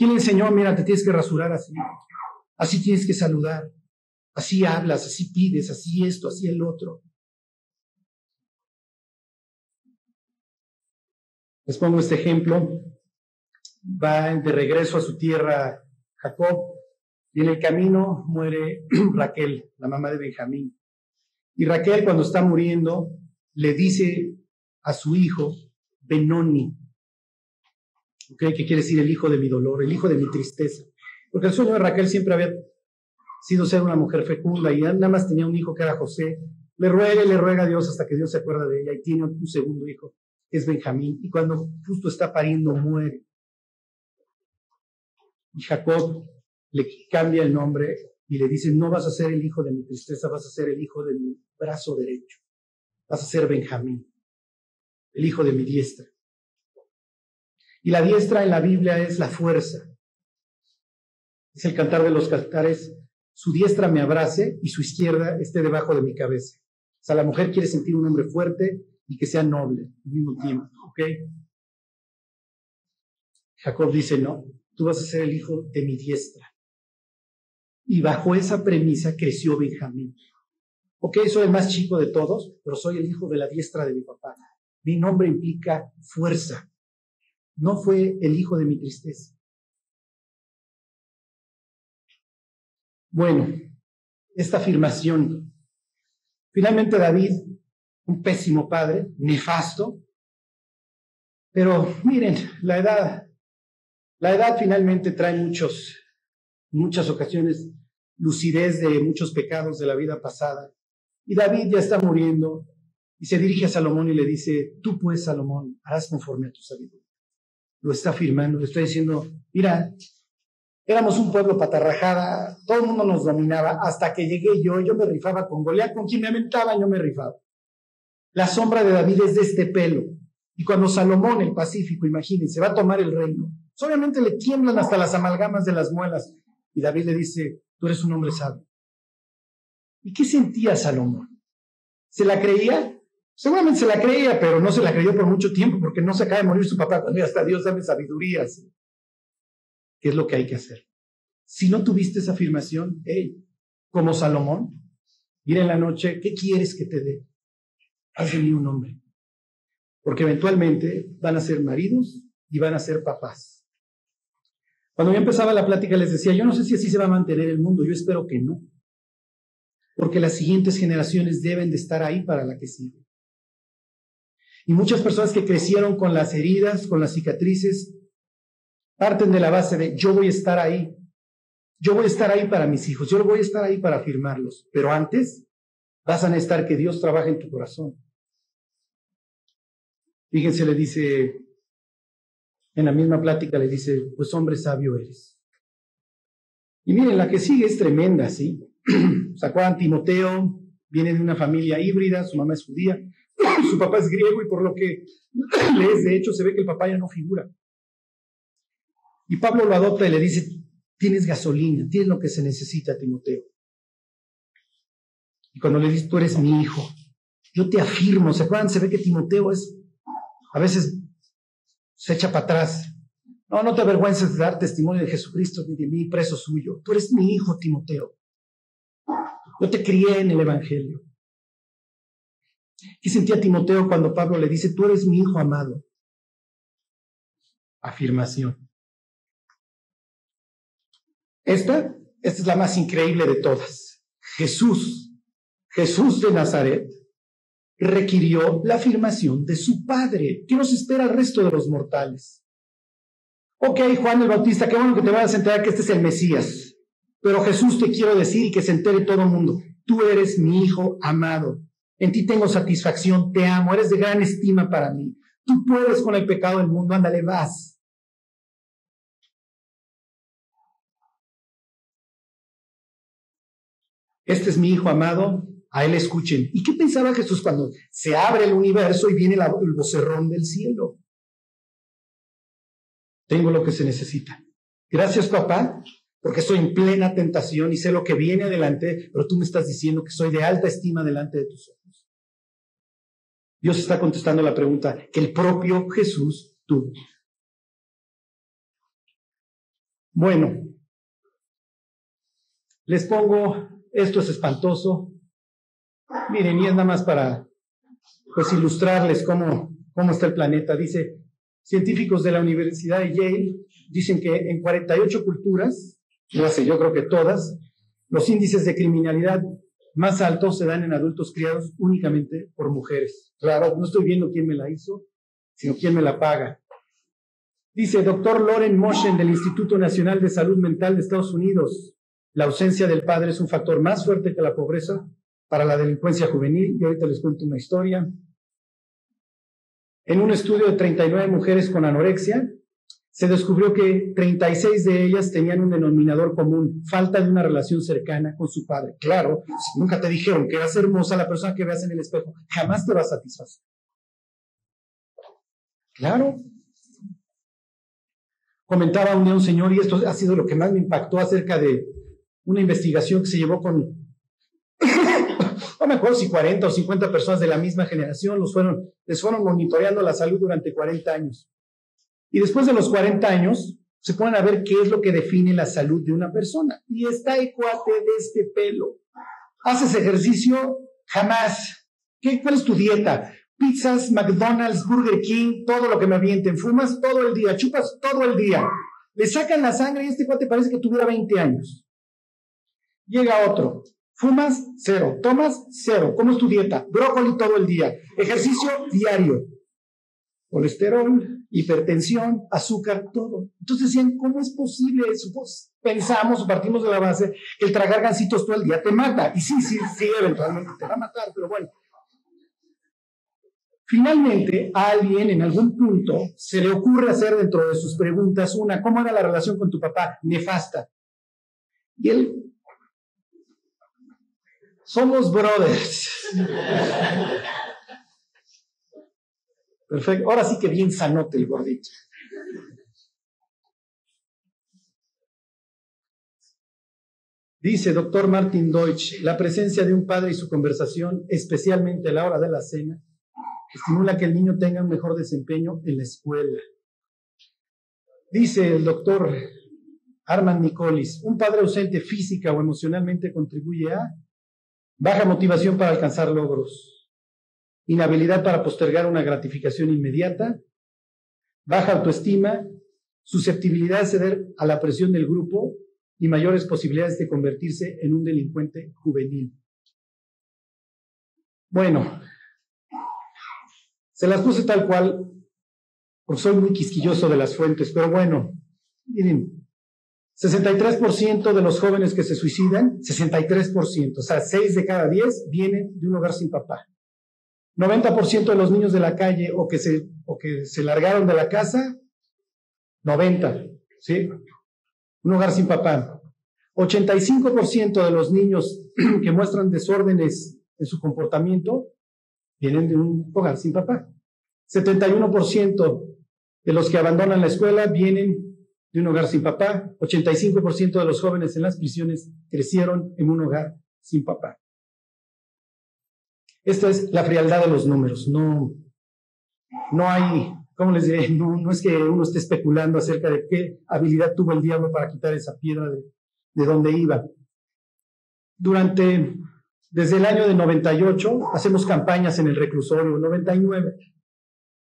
¿Quién le enseñó? Mira, te tienes que rasurar así. Así tienes que saludar. Así hablas, así pides, así esto, así el otro. Les pongo este ejemplo va de regreso a su tierra Jacob y en el camino muere Raquel, la mamá de Benjamín. Y Raquel cuando está muriendo le dice a su hijo Benoni, ¿okay? que quiere decir el hijo de mi dolor, el hijo de mi tristeza. Porque el sueño de Raquel siempre había sido ser una mujer fecunda y nada más tenía un hijo que era José. Le ruega y le ruega a Dios hasta que Dios se acuerda de ella y tiene un segundo hijo, que es Benjamín. Y cuando justo está pariendo, muere. Y Jacob le cambia el nombre y le dice, no vas a ser el hijo de mi tristeza, vas a ser el hijo de mi brazo derecho. Vas a ser Benjamín, el hijo de mi diestra. Y la diestra en la Biblia es la fuerza. Es el cantar de los cantares, su diestra me abrace y su izquierda esté debajo de mi cabeza. O sea, la mujer quiere sentir un hombre fuerte y que sea noble al mismo tiempo. ¿Ok? Jacob dice, no, tú vas a ser el hijo de mi diestra. Y bajo esa premisa creció Benjamín. Ok, soy el más chico de todos, pero soy el hijo de la diestra de mi papá. Mi nombre implica fuerza. No fue el hijo de mi tristeza. Bueno, esta afirmación. Finalmente David, un pésimo padre, nefasto, pero miren, la edad la edad finalmente trae muchos, muchas ocasiones lucidez de muchos pecados de la vida pasada. Y David ya está muriendo y se dirige a Salomón y le dice, tú pues, Salomón, harás conforme a tu sabiduría. Lo está afirmando, le está diciendo, mira, éramos un pueblo patarrajada, todo el mundo nos dominaba, hasta que llegué yo, yo me rifaba con Goliat, con quien me aventaba, yo me rifaba. La sombra de David es de este pelo. Y cuando Salomón, el Pacífico, imagínense, va a tomar el reino, pues obviamente le tiemblan hasta las amalgamas de las muelas. Y David le dice, tú eres un hombre sabio. ¿Y qué sentía Salomón? ¿Se la creía? Seguramente se la creía, pero no se la creyó por mucho tiempo porque no se acaba de morir su papá cuando hasta Dios dame sabiduría. ¿Qué es lo que hay que hacer? Si no tuviste esa afirmación, hey, como Salomón, ir en la noche, ¿qué quieres que te dé? Haz de mí un hombre. Porque eventualmente van a ser maridos y van a ser papás. Cuando yo empezaba la plática les decía, yo no sé si así se va a mantener el mundo, yo espero que no porque las siguientes generaciones deben de estar ahí para la que sigue. Y muchas personas que crecieron con las heridas, con las cicatrices, parten de la base de yo voy a estar ahí. Yo voy a estar ahí para mis hijos, yo voy a estar ahí para afirmarlos. Pero antes vas a necesitar que Dios trabaje en tu corazón. Fíjense, le dice, en la misma plática le dice, pues hombre sabio eres. Y miren, la que sigue es tremenda, ¿sí? Sacó a Timoteo, viene de una familia híbrida, su mamá es judía, su papá es griego y por lo que lees, de hecho, se ve que el papá ya no figura. Y Pablo lo adopta y le dice, tienes gasolina, tienes lo que se necesita, Timoteo. Y cuando le dice, tú eres mi hijo, yo te afirmo, ¿se acuerdan? Se ve que Timoteo es, a veces se echa para atrás. No, no te avergüences de dar testimonio de Jesucristo ni de mí, preso suyo. Tú eres mi hijo, Timoteo. Yo te crié en el Evangelio. ¿Qué sentía Timoteo cuando Pablo le dice, tú eres mi hijo amado? Afirmación. Esta, esta es la más increíble de todas. Jesús, Jesús de Nazaret, requirió la afirmación de su Padre. ¿Qué nos espera el resto de los mortales? Ok, Juan el Bautista, qué bueno que te vayas a enterar que este es el Mesías. Pero Jesús te quiero decir que se entere todo el mundo, tú eres mi hijo amado, en ti tengo satisfacción, te amo, eres de gran estima para mí. Tú puedes con el pecado del mundo, ándale, vas. Este es mi hijo amado, a él escuchen. ¿Y qué pensaba Jesús cuando se abre el universo y viene el vocerrón del cielo? Tengo lo que se necesita. Gracias, papá, porque estoy en plena tentación y sé lo que viene adelante, pero tú me estás diciendo que soy de alta estima delante de tus ojos. Dios está contestando la pregunta que el propio Jesús tuvo. Bueno, les pongo, esto es espantoso. Miren, y es nada más para pues ilustrarles cómo, cómo está el planeta. Dice, científicos de la Universidad de Yale dicen que en 48 culturas no sé, yo creo que todas, los índices de criminalidad más altos se dan en adultos criados únicamente por mujeres. Claro, no estoy viendo quién me la hizo, sino quién me la paga. Dice doctor Loren Moshen del Instituto Nacional de Salud Mental de Estados Unidos, la ausencia del padre es un factor más fuerte que la pobreza para la delincuencia juvenil. Y ahorita les cuento una historia. En un estudio de 39 mujeres con anorexia, se descubrió que 36 de ellas tenían un denominador común, falta de una relación cercana con su padre. Claro, si nunca te dijeron que eras hermosa, la persona que veas en el espejo jamás te va a satisfacer. Claro. Comentaba un día un señor, y esto ha sido lo que más me impactó acerca de una investigación que se llevó con, no me acuerdo si 40 o 50 personas de la misma generación, los fueron, les fueron monitoreando la salud durante 40 años. Y después de los 40 años, se ponen a ver qué es lo que define la salud de una persona. Y está el cuate de este pelo. ¿Haces ejercicio? Jamás. ¿Qué, ¿Cuál es tu dieta? Pizzas, McDonald's, Burger King, todo lo que me avienten. Fumas todo el día, chupas todo el día. Le sacan la sangre y este cuate parece que tuviera 20 años. Llega otro. Fumas, cero. Tomas, cero. ¿Cómo es tu dieta? Brócoli todo el día. Ejercicio diario colesterol, hipertensión, azúcar, todo. Entonces decían, ¿cómo es posible eso? Pues pensamos, partimos de la base que el tragar gansitos todo el día te mata. Y sí, sí, sí, eventualmente te va a matar, pero bueno. Finalmente, a alguien en algún punto se le ocurre hacer dentro de sus preguntas una, ¿cómo era la relación con tu papá? Nefasta. Y él, somos brothers. Perfecto. Ahora sí que bien sanote el gordito. Dice doctor Martin Deutsch, la presencia de un padre y su conversación, especialmente a la hora de la cena, estimula que el niño tenga un mejor desempeño en la escuela. Dice el doctor Armand Nicolis, un padre ausente física o emocionalmente contribuye a baja motivación para alcanzar logros, inhabilidad para postergar una gratificación inmediata, baja autoestima, susceptibilidad a ceder a la presión del grupo y mayores posibilidades de convertirse en un delincuente juvenil. Bueno, se las puse tal cual, porque soy muy quisquilloso de las fuentes, pero bueno, miren, 63% de los jóvenes que se suicidan, 63%, o sea, 6 de cada 10 vienen de un hogar sin papá. 90% de los niños de la calle o que se, o que se largaron de la casa, 90, ¿sí? un hogar sin papá. 85% de los niños que muestran desórdenes en su comportamiento vienen de un hogar sin papá. 71% de los que abandonan la escuela vienen de un hogar sin papá. 85% de los jóvenes en las prisiones crecieron en un hogar sin papá. Esta es la frialdad de los números. No, no hay ¿cómo les diré? No, no es que uno esté especulando acerca de qué habilidad tuvo el diablo para quitar esa piedra de, de donde iba. Durante, desde el año de 98, hacemos campañas en el reclusorio, 99.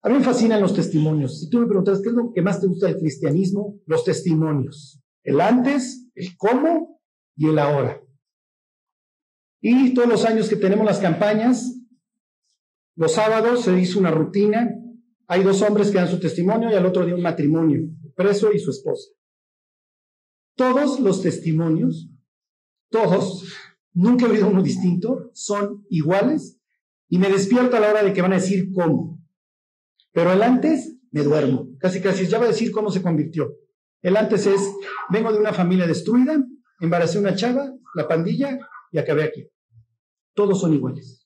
A mí me fascinan los testimonios. Si tú me preguntas, ¿qué es lo que más te gusta del cristianismo? Los testimonios. El antes, el cómo y el ahora. Y todos los años que tenemos las campañas, los sábados se hizo una rutina hay dos hombres que dan su testimonio y al otro día un matrimonio, preso y su esposa. Todos los testimonios, todos, nunca he oído uno distinto, son iguales y me despierto a la hora de que van a decir cómo. Pero el antes me duermo, casi casi ya va a decir cómo se convirtió. El antes es, vengo de una familia destruida, embaracé una chava, la pandilla y acabé aquí. Todos son iguales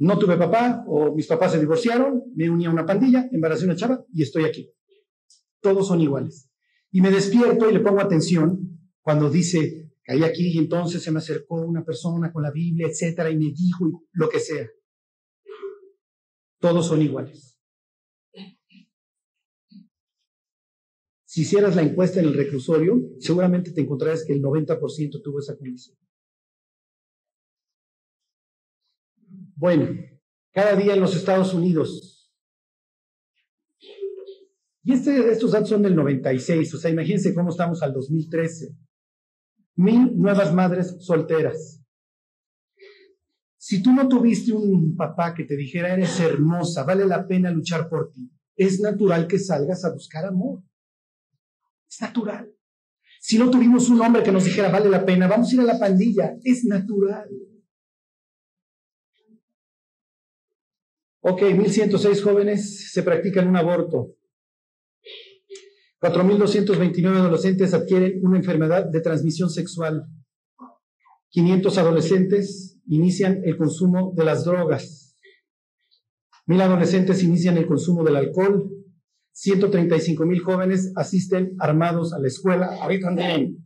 no tuve papá o mis papás se divorciaron, me uní a una pandilla, embaracé una chava y estoy aquí. Todos son iguales. Y me despierto y le pongo atención cuando dice, caí aquí y entonces se me acercó una persona con la Biblia, etcétera, y me dijo lo que sea. Todos son iguales. Si hicieras la encuesta en el reclusorio, seguramente te encontrarás que el 90% tuvo esa condición. Bueno, cada día en los Estados Unidos. Y este, estos datos son del 96, o sea, imagínense cómo estamos al 2013. Mil nuevas madres solteras. Si tú no tuviste un papá que te dijera, eres hermosa, vale la pena luchar por ti, es natural que salgas a buscar amor. Es natural. Si no tuvimos un hombre que nos dijera, vale la pena, vamos a ir a la pandilla, es natural. Ok, 1.106 jóvenes se practican un aborto. 4.229 adolescentes adquieren una enfermedad de transmisión sexual. 500 adolescentes inician el consumo de las drogas. 1.000 adolescentes inician el consumo del alcohol. 135.000 jóvenes asisten armados a la escuela. Ahorita andan.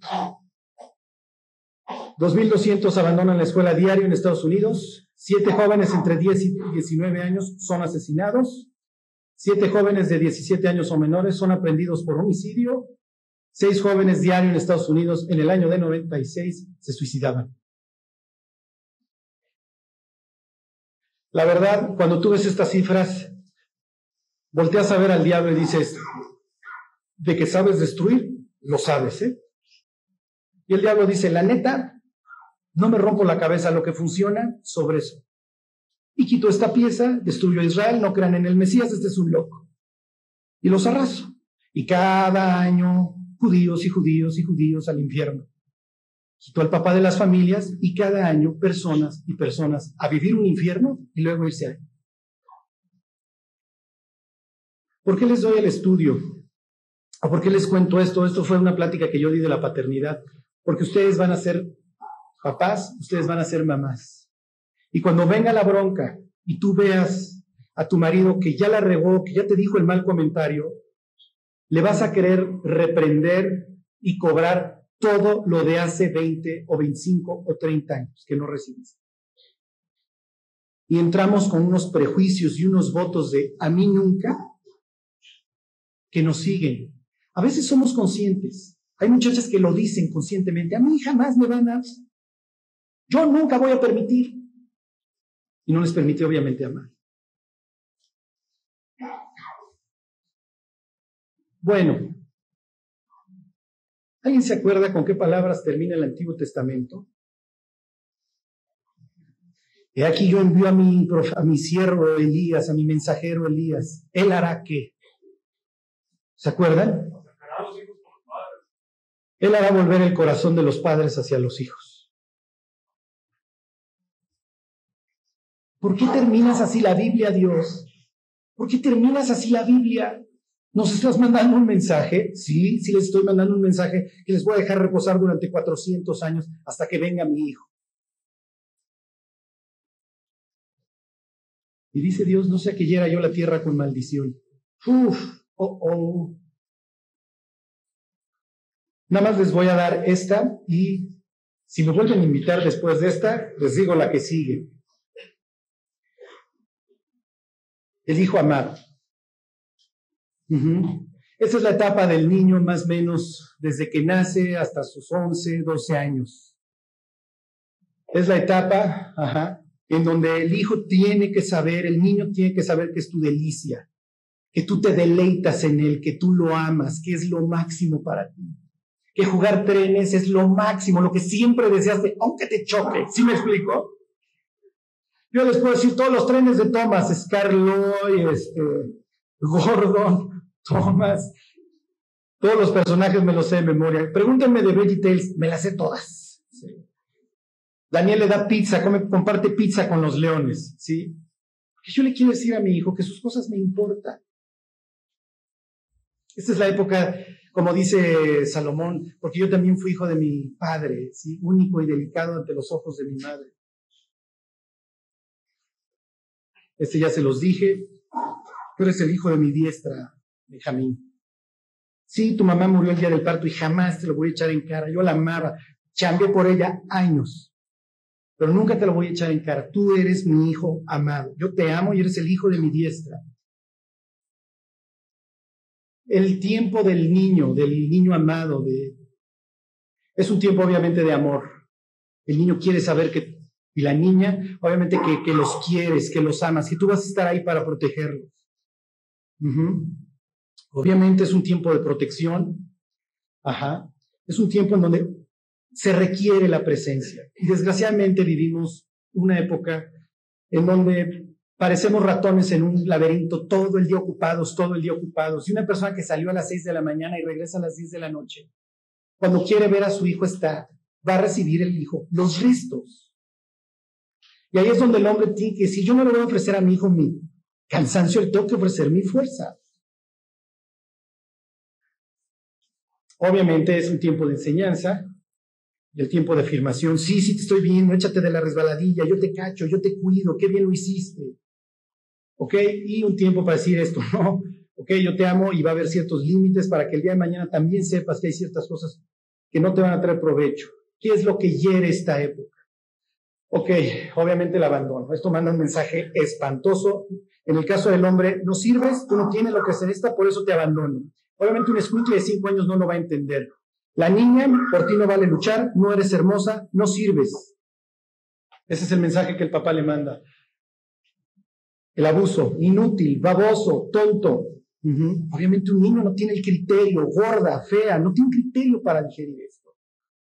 2.200 abandonan la escuela diario en Estados Unidos. Siete jóvenes entre 10 y 19 años son asesinados. Siete jóvenes de 17 años o menores son aprendidos por homicidio. Seis jóvenes diarios en Estados Unidos en el año de 96 se suicidaban. La verdad, cuando tú ves estas cifras, volteas a ver al diablo y dices, de que sabes destruir, lo sabes, ¿eh? Y el diablo dice, la neta, no me rompo la cabeza lo que funciona sobre eso. Y quito esta pieza, destruyo a Israel, no crean en el Mesías, este es un loco. Y los arraso. Y cada año judíos y judíos y judíos al infierno. Quito al papá de las familias y cada año personas y personas a vivir un infierno y luego irse ahí. ¿Por qué les doy el estudio? ¿O por qué les cuento esto? Esto fue una plática que yo di de la paternidad. Porque ustedes van a ser papás, ustedes van a ser mamás. Y cuando venga la bronca y tú veas a tu marido que ya la regó, que ya te dijo el mal comentario, le vas a querer reprender y cobrar todo lo de hace 20 o 25 o 30 años que no recibiste. Y entramos con unos prejuicios y unos votos de a mí nunca que nos siguen. A veces somos conscientes. Hay muchachas que lo dicen conscientemente. A mí jamás me van a... Yo nunca voy a permitir. Y no les permite obviamente amar. Bueno, ¿alguien se acuerda con qué palabras termina el Antiguo Testamento? He aquí yo envío a mi, a mi siervo Elías, a mi mensajero Elías. Él hará qué? ¿Se acuerdan? Él hará volver el corazón de los padres hacia los hijos. ¿Por qué terminas así la Biblia, Dios? ¿Por qué terminas así la Biblia? ¿Nos estás mandando un mensaje? Sí, sí les estoy mandando un mensaje que les voy a dejar reposar durante 400 años hasta que venga mi hijo. Y dice Dios, no sé que hiera yo la tierra con maldición. Uf, oh, oh. Nada más les voy a dar esta y si me vuelven a invitar después de esta, les digo la que sigue. El hijo amado. Esa es la etapa del niño más o menos desde que nace hasta sus 11, 12 años. Es la etapa en donde el hijo tiene que saber, el niño tiene que saber que es tu delicia, que tú te deleitas en él, que tú lo amas, que es lo máximo para ti. Que jugar trenes es lo máximo, lo que siempre deseaste, aunque te choque. ¿Sí me explico? Yo les puedo decir todos los trenes de Thomas, Scarloy, este, Gordon, Thomas. Todos los personajes me los sé de memoria. Pregúntenme de VeggieTales, me las sé todas. Daniel le da pizza, comparte pizza con los leones, ¿sí? yo le quiero decir a mi hijo que sus cosas me importan. Esta es la época, como dice Salomón, porque yo también fui hijo de mi padre, ¿sí? único y delicado ante los ojos de mi madre. Este ya se los dije, tú eres el hijo de mi diestra, Benjamín. Sí, tu mamá murió el día del parto y jamás te lo voy a echar en cara. Yo la amaba, chambeé por ella años, pero nunca te lo voy a echar en cara. Tú eres mi hijo amado. Yo te amo y eres el hijo de mi diestra. El tiempo del niño, del niño amado, es un tiempo obviamente de amor. El niño quiere saber que, y la niña, obviamente que, los quieres, que los amas, que tú vas a estar ahí para protegerlos. Obviamente es un tiempo de protección, ajá, es un tiempo en donde se requiere la presencia. Y desgraciadamente vivimos una época en donde parecemos ratones en un laberinto, todo el día ocupados, todo el día ocupados. Y una persona que salió a las seis de la mañana y regresa a las diez de la noche, cuando quiere ver a su hijo está, va a recibir el hijo los restos. Y ahí es donde el hombre tiene que decir, yo no le voy a ofrecer a mi hijo mi cansancio, le tengo que ofrecer mi fuerza. Obviamente es un tiempo de enseñanza y el tiempo de afirmación. Sí, sí te estoy viendo, échate de la resbaladilla, yo te cacho, yo te cuido, qué bien lo hiciste. ¿Ok? Y un tiempo para decir esto, ¿no? ¿Ok? Yo te amo y va a haber ciertos límites para que el día de mañana también sepas que hay ciertas cosas que no te van a traer provecho. ¿Qué es lo que hiere esta época? Ok, obviamente el abandono. Esto manda un mensaje espantoso. En el caso del hombre, no sirves, tú no tienes lo que se necesita, por eso te abandono. Obviamente un escuincle de cinco años no lo va a entender. La niña, por ti no vale luchar, no eres hermosa, no sirves. Ese es el mensaje que el papá le manda. El abuso, inútil, baboso, tonto. Obviamente un niño no tiene el criterio, gorda, fea, no tiene criterio para digerir esto.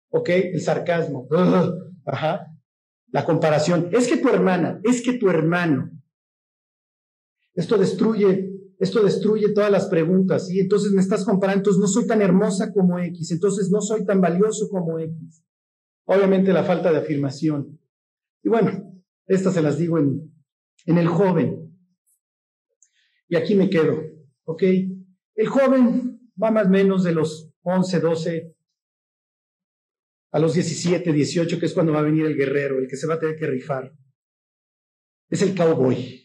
¿Ok? El sarcasmo. Ajá. La comparación. Es que tu hermana, es que tu hermano. Esto destruye esto destruye todas las preguntas, y entonces me estás comparando, entonces no soy tan hermosa como X, entonces no soy tan valioso como X. Obviamente la falta de afirmación. Y bueno, estas se las digo en, en el joven. Y aquí me quedo, ¿Ok? El joven va más o menos de los 11, 12 a los 17, 18, que es cuando va a venir el guerrero, el que se va a tener que rifar. Es el cowboy.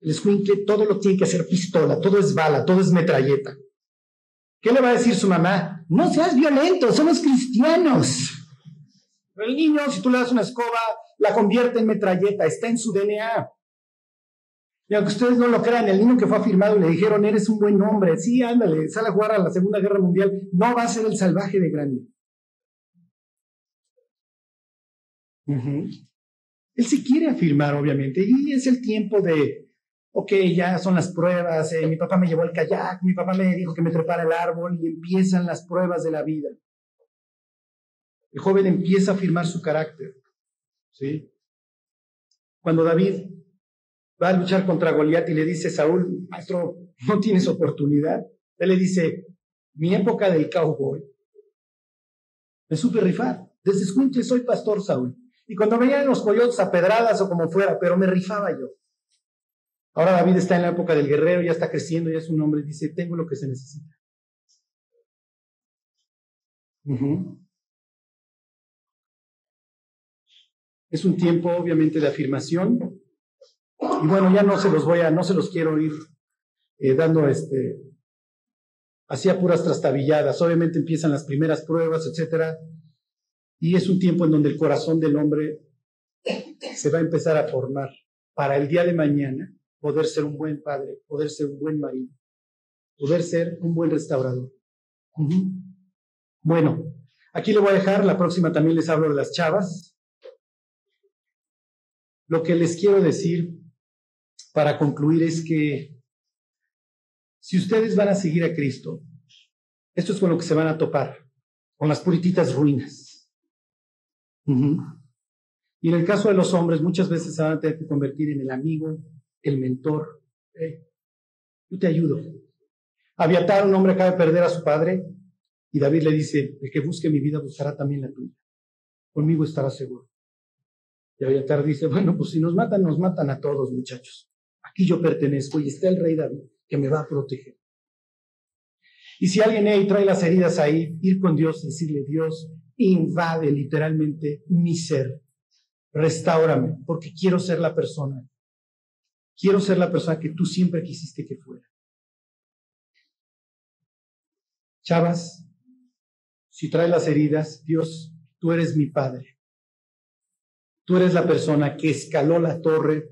El escuincle todo lo tiene que hacer pistola, todo es bala, todo es metralleta. ¿Qué le va a decir su mamá? No seas violento, somos cristianos. el niño, si tú le das una escoba, la convierte en metralleta, está en su DNA. Y aunque ustedes no lo crean, el niño que fue afirmado le dijeron, eres un buen hombre, sí, ándale, sale a jugar a la Segunda Guerra Mundial, no va a ser el salvaje de grande. Él se quiere afirmar, obviamente, y es el tiempo de, ok, ya son las pruebas, eh, mi papá me llevó al kayak, mi papá me dijo que me trepara el árbol y empiezan las pruebas de la vida. El joven empieza a afirmar su carácter, ¿sí? Cuando David va a luchar contra Goliat y le dice, Saúl, maestro, no tienes oportunidad. Él le dice, mi época del cowboy, me supe rifar. Desde escuche soy pastor, Saúl. Y cuando venían los coyotes a pedradas o como fuera, pero me rifaba yo. Ahora David está en la época del guerrero, ya está creciendo, ya es un hombre, dice, tengo lo que se necesita. Es un tiempo, obviamente, de afirmación. Y bueno, ya no se los voy a, no se los quiero ir eh, dando este, hacía puras trastabilladas. Obviamente empiezan las primeras pruebas, etcétera. Y es un tiempo en donde el corazón del hombre se va a empezar a formar para el día de mañana poder ser un buen padre, poder ser un buen marido, poder ser un buen restaurador. Bueno, aquí le voy a dejar, la próxima también les hablo de las chavas. Lo que les quiero decir para concluir es que si ustedes van a seguir a Cristo, esto es con lo que se van a topar, con las purititas ruinas. Y en el caso de los hombres, muchas veces se van a tener que convertir en el amigo, el mentor. yo te ayudo. Aviatar, un hombre acaba de perder a su padre, y David le dice, el que busque mi vida buscará también la tuya. Conmigo estará seguro. Y Aviatar dice, bueno, pues si nos matan, nos matan a todos, muchachos. Aquí yo pertenezco y está el rey David que me va a proteger. Y si alguien ahí trae las heridas ahí, ir con Dios y decirle, Dios, invade literalmente mi ser. Restáurame, porque quiero ser la persona. Quiero ser la persona que tú siempre quisiste que fuera. Chavas, si trae las heridas, Dios, tú eres mi Padre. Tú eres la persona que escaló la torre,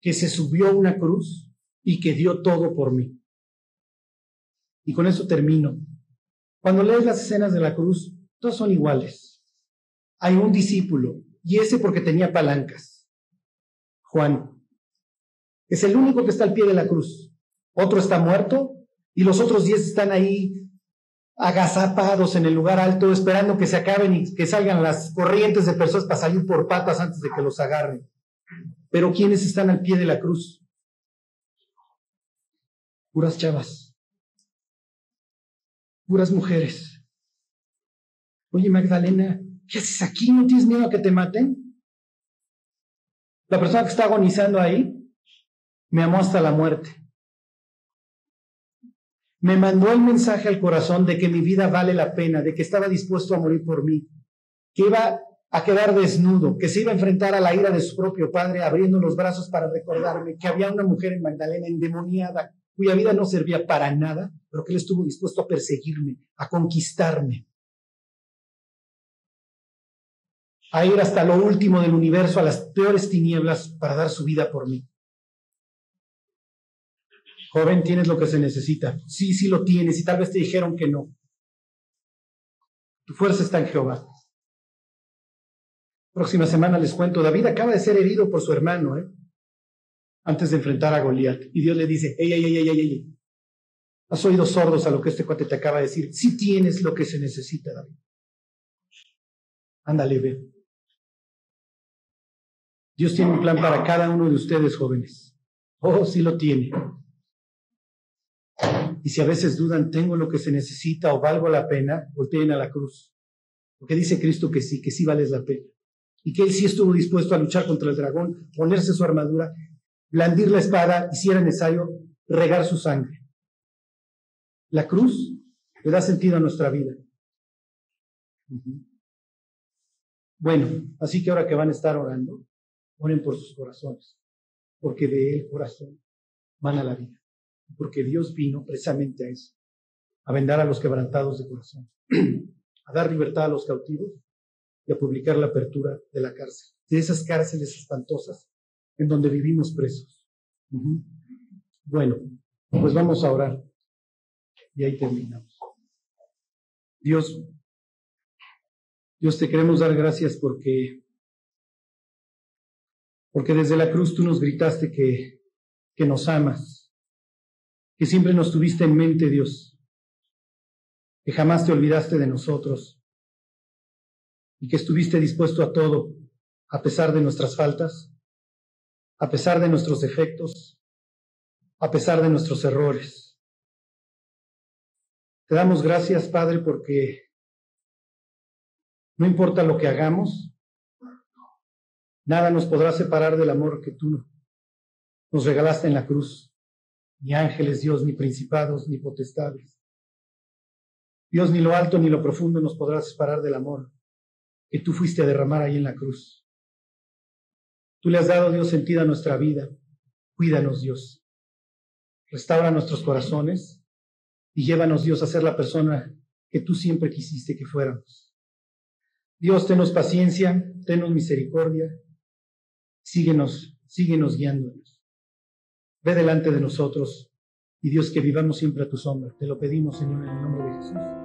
que se subió a una cruz y que dio todo por mí. Y con eso termino. Cuando lees las escenas de la cruz, todos son iguales. Hay un discípulo, y ese porque tenía palancas. Juan. Es el único que está al pie de la cruz. Otro está muerto y los otros diez están ahí agazapados en el lugar alto, esperando que se acaben y que salgan las corrientes de personas para salir por patas antes de que los agarren. Pero ¿quiénes están al pie de la cruz? Puras chavas. Puras mujeres. Oye, Magdalena, ¿qué haces aquí? ¿No tienes miedo a que te maten? La persona que está agonizando ahí me amó hasta la muerte. Me mandó el mensaje al corazón de que mi vida vale la pena, de que estaba dispuesto a morir por mí, que iba a quedar desnudo, que se iba a enfrentar a la ira de su propio padre, abriendo los brazos para recordarme que había una mujer en Magdalena endemoniada, cuya vida no servía para nada, pero que él estuvo dispuesto a perseguirme, a conquistarme, a ir hasta lo último del universo, a las peores tinieblas, para dar su vida por mí. Joven, tienes lo que se necesita. Sí, sí lo tienes y tal vez te dijeron que no. Tu fuerza está en Jehová. Próxima semana les cuento, David acaba de ser herido por su hermano, ¿eh? antes de enfrentar a Goliat. Y Dios le dice, ey, ey, ey, ey, ey. Has oído sordos a lo que este cuate te acaba de decir. Sí tienes lo que se necesita, David. Ándale, ve. Dios tiene un plan para cada uno de ustedes, jóvenes. Oh, sí lo tiene. Y si a veces dudan, tengo lo que se necesita o valgo la pena, volteen a la cruz. Porque dice Cristo que sí, que sí vales la pena. Y que Él sí estuvo dispuesto a luchar contra el dragón, ponerse su armadura, blandir la espada y si era necesario, regar su sangre. La cruz le da sentido a nuestra vida. Bueno, así que ahora que van a estar orando, oren por sus corazones, porque de el corazón van a la vida, porque Dios vino precisamente a eso, a vendar a los quebrantados de corazón, a dar libertad a los cautivos y a publicar la apertura de la cárcel, de esas cárceles espantosas en donde vivimos presos. Bueno, pues vamos a orar y ahí terminamos. Dios, Dios te queremos dar gracias porque, porque desde la cruz tú nos gritaste que, que nos amas, que siempre nos tuviste en mente, Dios, que jamás te olvidaste de nosotros y que estuviste dispuesto a todo a pesar de nuestras faltas, a pesar de nuestros defectos, a pesar de nuestros errores. Te damos gracias, Padre, porque no importa lo que hagamos, nada nos podrá separar del amor que tú nos regalaste en la cruz. Ni ángeles, Dios, ni principados, ni potestades. Dios, ni lo alto ni lo profundo nos podrá separar del amor que tú fuiste a derramar ahí en la cruz. Tú le has dado, Dios, sentido a nuestra vida. Cuídanos, Dios. Restaura nuestros corazones y llévanos, Dios, a ser la persona que tú siempre quisiste que fuéramos. Dios, tenos paciencia, tenos misericordia, síguenos, síguenos guiándonos. Ve delante de nosotros y Dios que vivamos siempre a tu sombra. Te lo pedimos, Señor, en el nombre de Jesús.